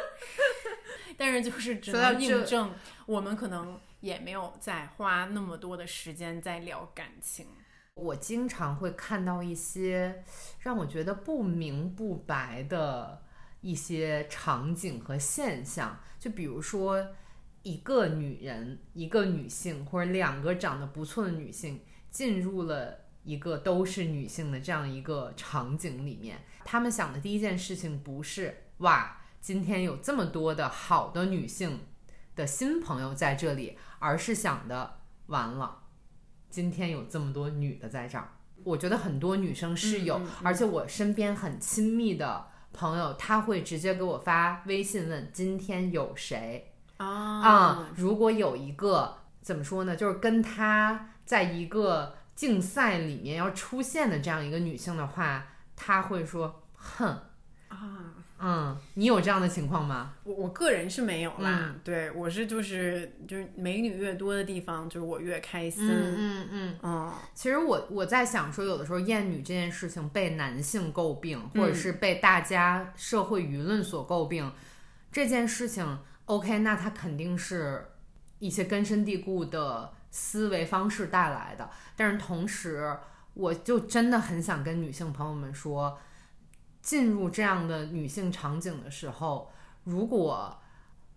B: 但是就是只能印证，我们可能也没有再花那么多的时间在聊感情。
C: 我经常会看到一些让我觉得不明不白的。一些场景和现象，就比如说一个女人、一个女性或者两个长得不错的女性进入了一个都是女性的这样一个场景里面，她们想的第一件事情不是哇，今天有这么多的好的女性的新朋友在这里，而是想的完了，今天有这么多女的在这儿。我觉得很多女生是有，而且我身边很亲密的朋友，他会直接给我发微信问今天有谁啊？如果有一个怎么说呢，就是跟他在一个竞赛里面要出现的这样一个女性的话，他会说哼啊。嗯，你有这样的情况吗？
B: 我我个人是没有啦。对我是就是就是美女越多的地方，就是我越开心。
C: 嗯嗯嗯。其实我我在想说，有的时候厌女这件事情被男性诟病，或者是被大家社会舆论所诟病，这件事情 OK，那它肯定是一些根深蒂固的思维方式带来的。但是同时，我就真的很想跟女性朋友们说。进入这样的女性场景的时候，如果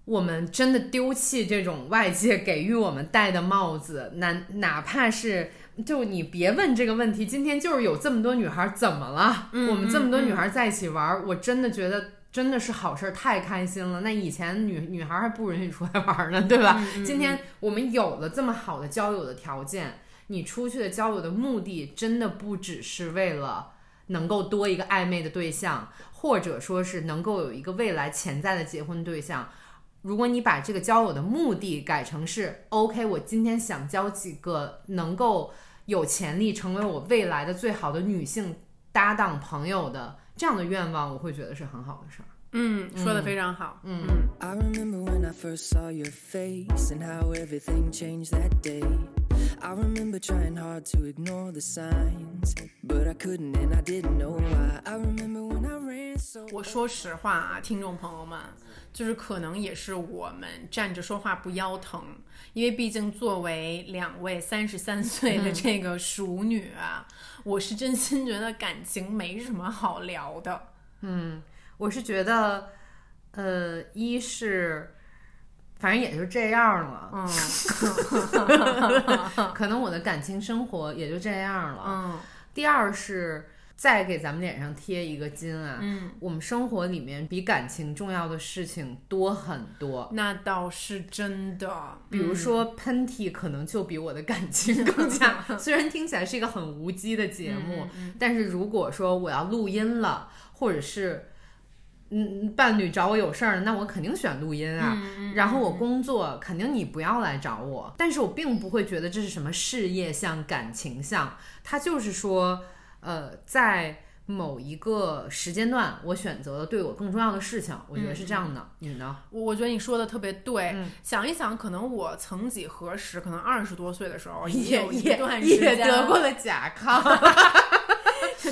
C: 我们真的丢弃这种外界给予我们戴的帽子，哪哪怕是就你别问这个问题，今天就是有这么多女孩怎么了？我们这么多女孩在一起玩，我真的觉得真的是好事，太开心了。那以前女女孩还不允许出来玩呢，对吧？今天我们有了这么好的交友的条件，你出去的交友的目的真的不只是为了。能够多一个暧昧的对象，或者说是能够有一个未来潜在的结婚对象。如果你把这个交友的目的改成是 OK，我今天想交几个能够有潜力成为我未来的最好的女性搭档朋友的这样的愿望，我会觉得是很好的事儿。
B: 嗯，说的非常好。
C: 嗯。
B: I remember trying hard to ignore the signs, but I couldn't and I didn't know why. I remember when I ran so. 我说实话啊，听众朋友们，就是可能也是我们站着说话不腰疼，因为毕竟作为两位三十三岁的这个熟女啊，我是真心觉得感情没什么好聊的。
C: 嗯，我是觉得，呃，一是。反正也就这样了，嗯，可能我的感情生活也就这样了，
B: 嗯。
C: 第二是再给咱们脸上贴一个金啊，
B: 嗯，
C: 我们生活里面比感情重要的事情多很多，
B: 那倒是真的。
C: 比如说喷嚏，可能就比我的感情更加。虽然听起来是一个很无稽的节目，但是如果说我要录音了，或者是。嗯，伴侣找我有事儿，那我肯定选录音啊。然后我工作，肯定你不要来找我。但是我并不会觉得这是什么事业向、感情向，它就是说，呃，在某一个时间段，我选择了对我更重要的事情。我觉得是这样的，你呢？
B: 我我觉得你说的特别对。想一想，可能我曾几何时，可能二十多岁的时候，
C: 也
B: 有一段时间
C: 得过了甲亢。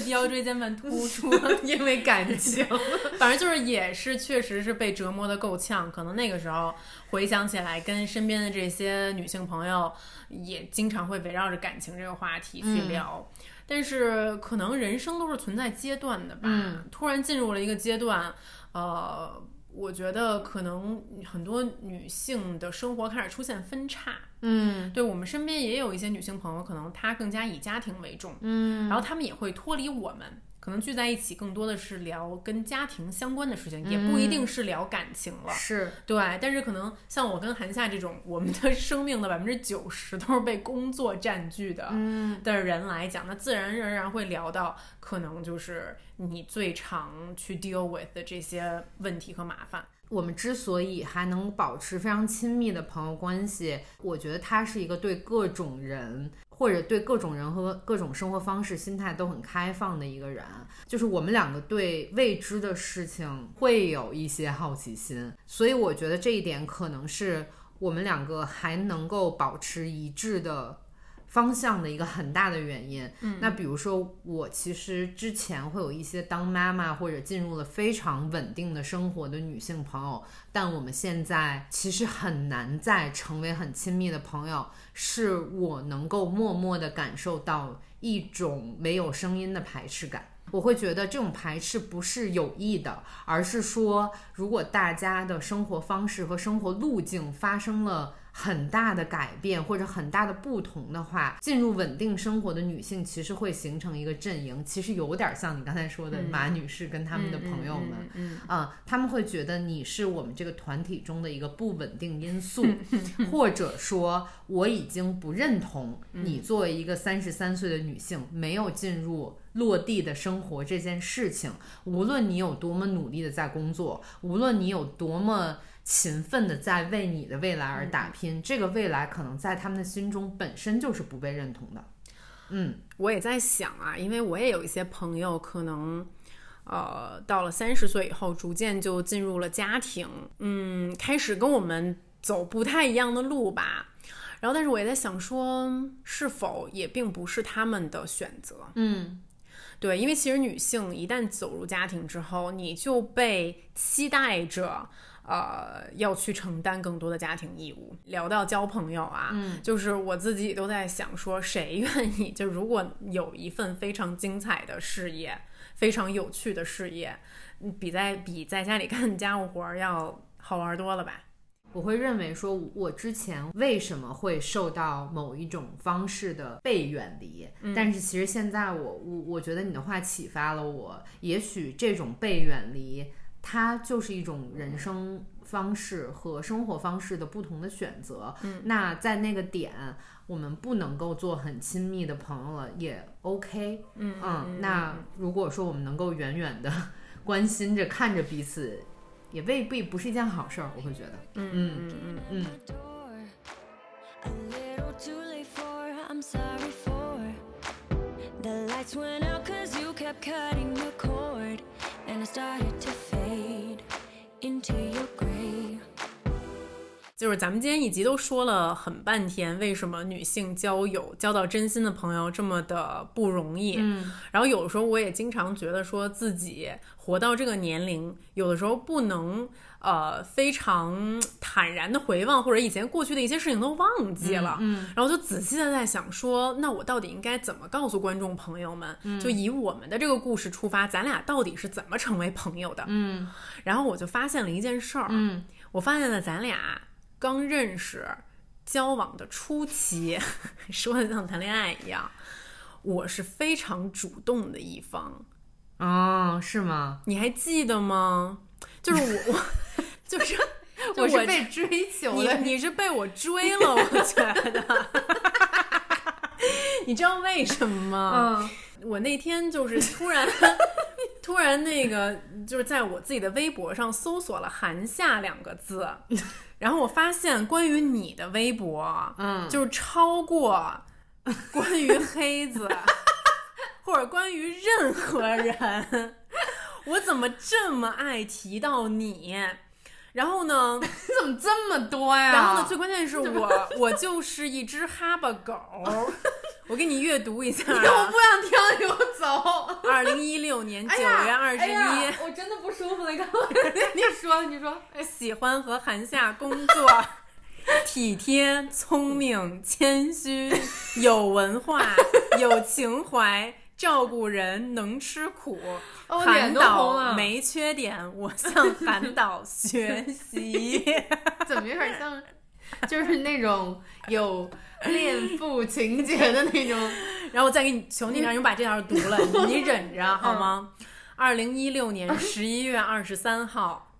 B: 腰椎间盘突 出，
C: 因为感情，
B: 反正就是也是，确实是被折磨的够呛。可能那个时候回想起来，跟身边的这些女性朋友也经常会围绕着感情这个话题去聊。但是可能人生都是存在阶段的吧，突然进入了一个阶段，呃。我觉得可能很多女性的生活开始出现分叉，
C: 嗯，
B: 对我们身边也有一些女性朋友，可能她更加以家庭为重，
C: 嗯，
B: 然后她们也会脱离我们。可能聚在一起更多的是聊跟家庭相关的事情，也不一定是聊感情了。
C: 是
B: 对，但是可能像我跟韩夏这种，我们的 生命的百分之九十都是被工作占据的嗯的人来讲，那自然而然会聊到可能就是你最常去 deal with 的这些问题和麻烦。
C: 我们之所以还能保持非常亲密的朋友关系，我觉得他是一个对各种人。或者对各种人和各种生活方式、心态都很开放的一个人，就是我们两个对未知的事情会有一些好奇心，所以我觉得这一点可能是我们两个还能够保持一致的。方向的一个很大的原因，
B: 嗯，
C: 那比如说我其实之前会有一些当妈妈或者进入了非常稳定的生活的女性朋友，但我们现在其实很难再成为很亲密的朋友，是我能够默默的感受到一种没有声音的排斥感。我会觉得这种排斥不是有意的，而是说如果大家的生活方式和生活路径发生了。很大的改变或者很大的不同的话，进入稳定生活的女性其实会形成一个阵营，其实有点像你刚才说的马女士跟他们的朋友们，
B: 嗯
C: 啊，他们会觉得你是我们这个团体中的一个不稳定因素，或者说我已经不认同你作为一个三十三岁的女性没有进入落地的生活这件事情，无论你有多么努力的在工作，无论你有多么。勤奋的在为你的未来而打拼，这个未来可能在他们的心中本身就是不被认同的。嗯，
B: 我也在想啊，因为我也有一些朋友，可能呃到了三十岁以后，逐渐就进入了家庭，嗯，开始跟我们走不太一样的路吧。然后，但是我也在想说，是否也并不是他们的选择？
C: 嗯，
B: 对，因为其实女性一旦走入家庭之后，你就被期待着。呃，要去承担更多的家庭义务。聊到交朋友啊，
C: 嗯，
B: 就是我自己都在想说，谁愿意？就如果有一份非常精彩的事业，非常有趣的事业，比在比在家里干家务活要好玩多了吧？
C: 我会认为说，我之前为什么会受到某一种方式的被远离？但是其实现在我我我觉得你的话启发了我，也许这种被远离。它就是一种人生方式和生活方式的不同的选择。
B: 嗯，
C: 那在那个点，我们不能够做很亲密的朋友了，也 OK。
B: 嗯
C: 嗯，那如果说我们能够远远的 关心着、看着彼此，也未必不是一件好事儿。我会觉得，
B: 嗯嗯嗯嗯。fade into your grave. 就是咱们今天一集都说了很半天，为什么女性交友交到真心的朋友这么的不容易？
C: 嗯，
B: 然后有的时候我也经常觉得说自己活到这个年龄，有的时候不能呃非常坦然的回望，或者以前过去的一些事情都忘记了，
C: 嗯，
B: 然后就仔细的在想说，那我到底应该怎么告诉观众朋友们？就以我们的这个故事出发，咱俩到底是怎么成为朋友的？
C: 嗯，
B: 然后我就发现了一件事儿，
C: 嗯，
B: 我发现了咱俩。刚认识、交往的初期，说的像谈恋爱一样，我是非常主动的一方。
C: 哦，是吗？
B: 你还记得吗？就是我，我 就是
C: 我是被追求
B: 的，你你是被我追了，我觉得。你知道为什么吗？
C: 嗯，
B: 我那天就是突然，突然那个就是在我自己的微博上搜索了“韩夏”两个字。然后我发现，关于你的微博，
C: 嗯，
B: 就是超过 关于黑子，或者关于任何人，我怎么这么爱提到你？然后呢？
C: 你怎么这么多呀？
B: 然后呢？最关键是我，我就是一只哈巴狗。我给你阅读一下。我不
C: 想听，你给我走。
B: 二零一六年九月二十一，
C: 我真的不舒服了。你 你说，你说，
B: 喜欢和韩夏工作，体贴、聪明、谦虚、有文化、有情怀。照顾人，能吃苦，韩导没缺点，我向韩导学习。
C: 怎么有点像，就是那种有恋父情节的那种。
B: 然后我再给你，求你让你把这条读了，你忍着好吗？二零一六年十一月二十三号，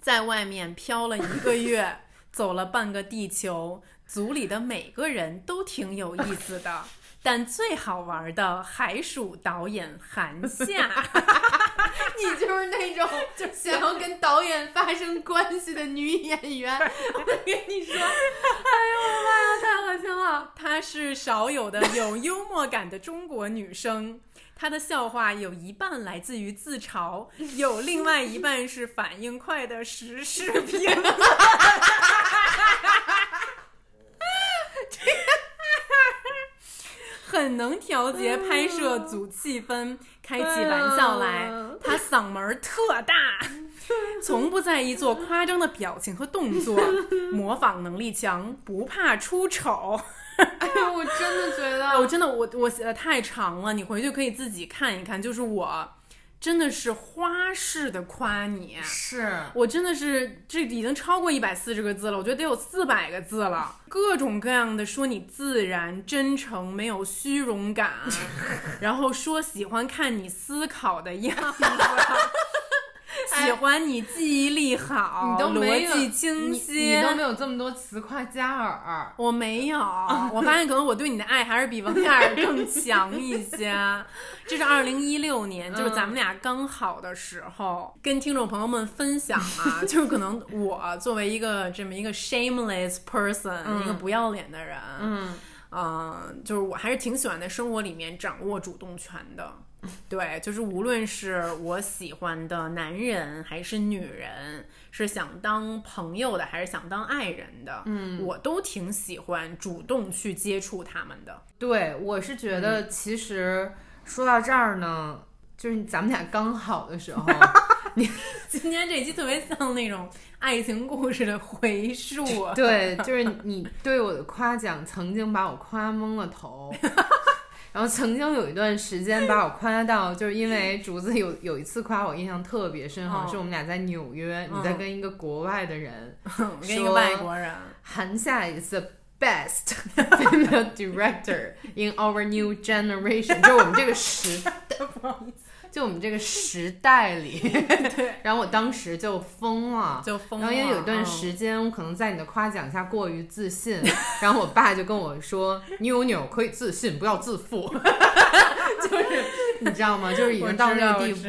B: 在外面漂了一个月，走了半个地球，组里的每个人都挺有意思的。但最好玩的还属导演韩夏，
C: 你就是那种 就想要跟导演发生关系的女演员。我跟你说，哎呦我妈呀，太恶心了！
B: 她是少有的有幽默感的中国女生，她的笑话有一半来自于自嘲，有另外一半是反应快的时事评论。很能调节拍摄组气氛，开起玩笑来。他嗓门特大，从不在意做夸张的表情和动作，模仿能力强，不怕出丑。
C: 哎呀，我真的觉得，
B: 我真的我我写的太长了，你回去可以自己看一看。就是我真的是花式的夸你，
C: 是。
B: 我真的是这已经超过一百四十个字了，我觉得得有四百个字了，各种各样的说你自然、真诚，没有虚荣感，然后说喜欢看你思考的样子。喜欢你记忆力好，
C: 你都没
B: 逻辑清晰，
C: 你都没有这么多词夸加尔。
B: 我没有，我发现可能我对你的爱还是比王嘉尔更强一些。这是二零一六年，就是咱们俩刚好的时候，跟听众朋友们分享啊，就是可能我作为一个这么一个 shameless person，、一个不要脸的人，
C: 嗯，
B: 嗯，就是我还是挺喜欢在生活里面掌握主动权的。对，就是无论是我喜欢的男人还是女人，是想当朋友的还是想当爱人的，嗯，我都挺喜欢主动去接触他们的。
C: 对，我是觉得其实说到这儿呢，就是咱们俩刚好的时候，你
B: 今天这期特别像那种爱情故事的回溯。
C: 对，就是你对我的夸奖，曾经把我夸懵了头。然后曾经有一段时间把我夸到，就是因为竹子有有一次夸我印象特别深，好像是我们俩在纽约，你在跟一个国外的人，
B: 跟一个外国人，
C: 韩夏 is the best female director in our new generation，就是我们这个时代，不好意思。就我们这个时代里，
B: 对，
C: 然后我当时就疯了，
B: 就疯了。
C: 然后也有一段时间，我可能在你的夸奖下过于自信，然后我爸就跟我说：“妞妞可以自信，不要自负。”就是你知道吗？就是已经到那个地步。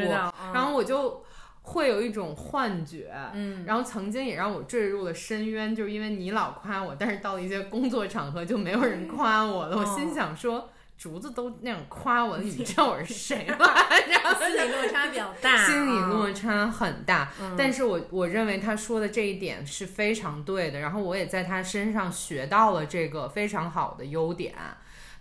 C: 然后我就会有一种幻觉，
B: 嗯，
C: 然后曾经也让我坠入了深渊，就是因为你老夸我，但是到了一些工作场合就没有人夸我了。我心想说。竹子都那样夸我，你知道我是谁吗？然后
B: 心理落差比较大，
C: 心理落差很大。但是我我认为他说的这一点是非常对的。然后我也在他身上学到了这个非常好的优点，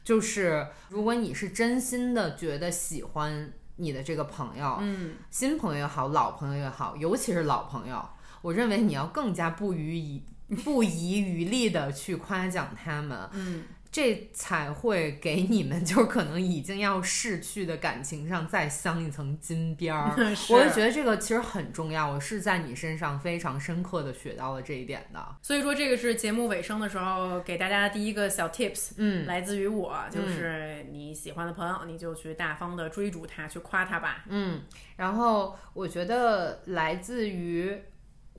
C: 就是如果你是真心的觉得喜欢你的这个朋友，
B: 嗯，
C: 新朋友也好，老朋友也好，尤其是老朋友，我认为你要更加不遗不遗余力的去夸奖他们，
B: 嗯。
C: 这才会给你们，就是可能已经要逝去的感情上再镶一层金边儿。我就觉得这个其实很重要，我是在你身上非常深刻的学到了这一点的。
B: 所以说，这个是节目尾声的时候给大家的第一个小 tips，
C: 嗯，
B: 来自于我，就是你喜欢的朋友，你就去大方的追逐他，去夸他吧。
C: 嗯，然后我觉得来自于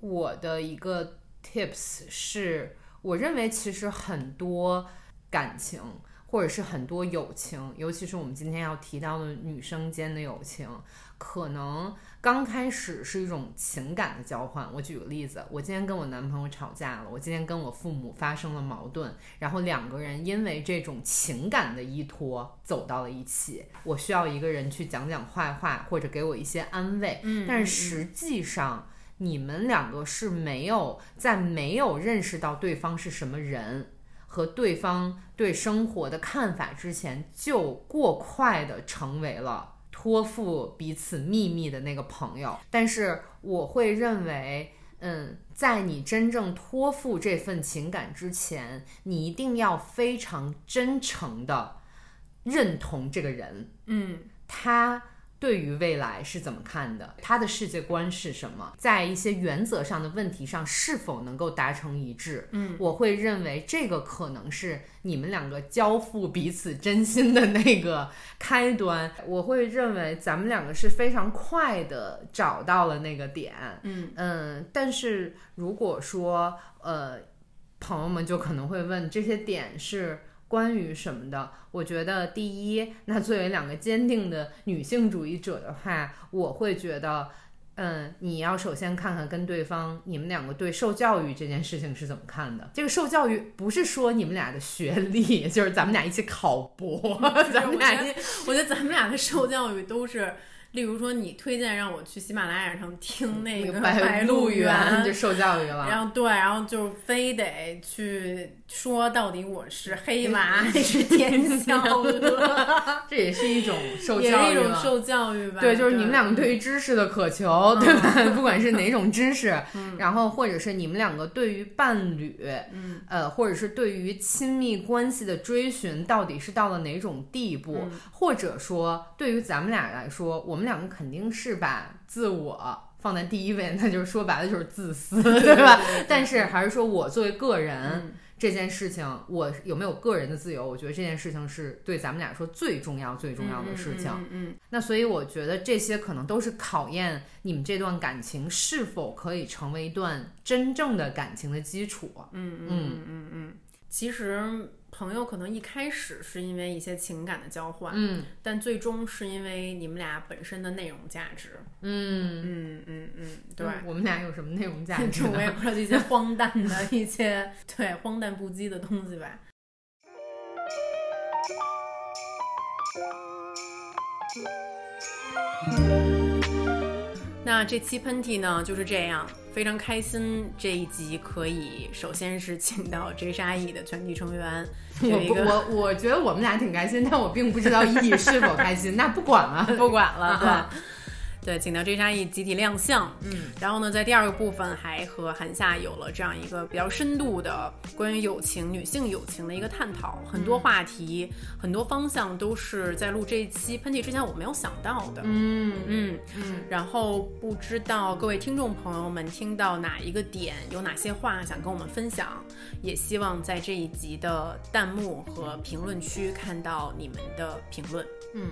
C: 我的一个 tips 是，我认为其实很多。感情，或者是很多友情，尤其是我们今天要提到的女生间的友情，可能刚开始是一种情感的交换。我举个例子，我今天跟我男朋友吵架了，我今天跟我父母发生了矛盾，然后两个人因为这种情感的依托走到了一起。我需要一个人去讲讲坏话，或者给我一些安慰。
B: 嗯，
C: 但是实际上你们两个是没有在没有认识到对方是什么人。和对方对生活的看法之前，就过快的成为了托付彼此秘密的那个朋友。但是我会认为，嗯，在你真正托付这份情感之前，你一定要非常真诚的认同这个人，
B: 嗯，
C: 他。对于未来是怎么看的？他的世界观是什么？在一些原则上的问题上是否能够达成一致？
B: 嗯，
C: 我会认为这个可能是你们两个交付彼此真心的那个开端。我会认为咱们两个是非常快的找到了那个点。
B: 嗯
C: 嗯，但是如果说呃，朋友们就可能会问这些点是。关于什么的？我觉得第一，那作为两个坚定的女性主义者的话，我会觉得，嗯，你要首先看看跟对方，你们两个对受教育这件事情是怎么看的。这个受教育不是说你们俩的学历，就是咱们俩一起考博，咱们俩一，
B: 我觉得咱们俩的受教育都是。例如说，你推荐让我去喜马拉雅上听那个《白
C: 鹿
B: 原》，
C: 就受教育了。
B: 然后对，然后就非得去说到底我是黑娃 还是天小鹅，
C: 这也是一种受
B: 也是一
C: 教育了。
B: 种受教育吧。
C: 对，就是你们两个对于知识的渴求，对吧？不管是哪种知识，然后或者是你们两个对于伴侣，
B: 嗯，
C: 呃，或者是对于亲密关系的追寻，到底是到了哪种地步？
B: 嗯
C: 或者说，对于咱们俩来说，我们两个肯定是把自我。放在第一位，那就是说白了就是自私，对吧？但是还是说我作为个人，
B: 嗯
C: 这件事情，我有没有个人的自由？我觉得这件事情是对咱们俩说最重要、最重要的事情。
B: 嗯嗯
C: 那所以我觉得这些可能都是考验你们这段感情是否可以成为一段真正的感情的基础。
B: 嗯嗯嗯嗯嗯。其实朋友可能一开始是因为一些情感的交换，
C: 嗯
B: 但最终是因为你们俩本身的内容价值。
C: 嗯，
B: 嗯嗯嗯，对。
C: 我们俩有什么内容价 值
B: 这我也？不知道一些荒诞的一些对荒诞不羁的东西吧。那这期喷嚏呢就是这样，非常开心这一集可以首先是请到 J 沙 E 的全体成员，
C: 我不我我觉得我们俩挺开心，但我并不知道意义是否开心。那不管了，
B: 不管了，
C: 啊
B: 对。对，请到 J 沙溢集体亮相，
C: 嗯，
B: 然后呢，在第二个部分还和韩夏有了这样一个比较深度的关于友情、女性友情的一个探讨，很多话题、很多方向都是在录这一期喷嚏之前我没有想到的，
C: 嗯。
B: 嗯，
C: 嗯，
B: 然后不知道各位听众朋友们听到哪一个点，有哪些话想跟我们分享，也希望在这一集的弹幕和评论区看到你们的评论。
C: 嗯，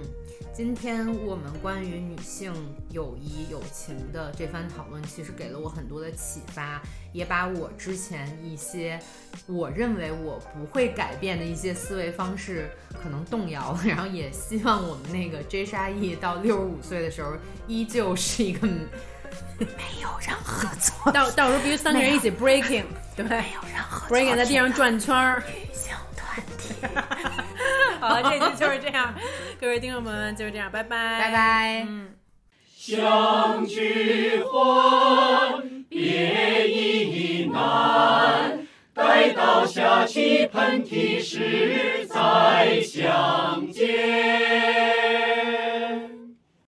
C: 今天我们关于女性友谊、友情的这番讨论，其实给了我很多的启发，也把我之前一些我认为我不会改变的一些思维方式可能动摇了。然后也希望我们那个 J 沙溢到六十五岁的时候，依旧是一个没有任何错
B: 到到时候必须三个人一起 breaking，对，没有任何 breaking 在地上转圈儿。
C: 女性团体。
B: 好了，这期就是这样，各位听众朋友们就是这样，拜拜，
C: 拜。拜。
B: 嗯。
A: 相聚欢，别亦难。待到下起喷嚏时，再相见。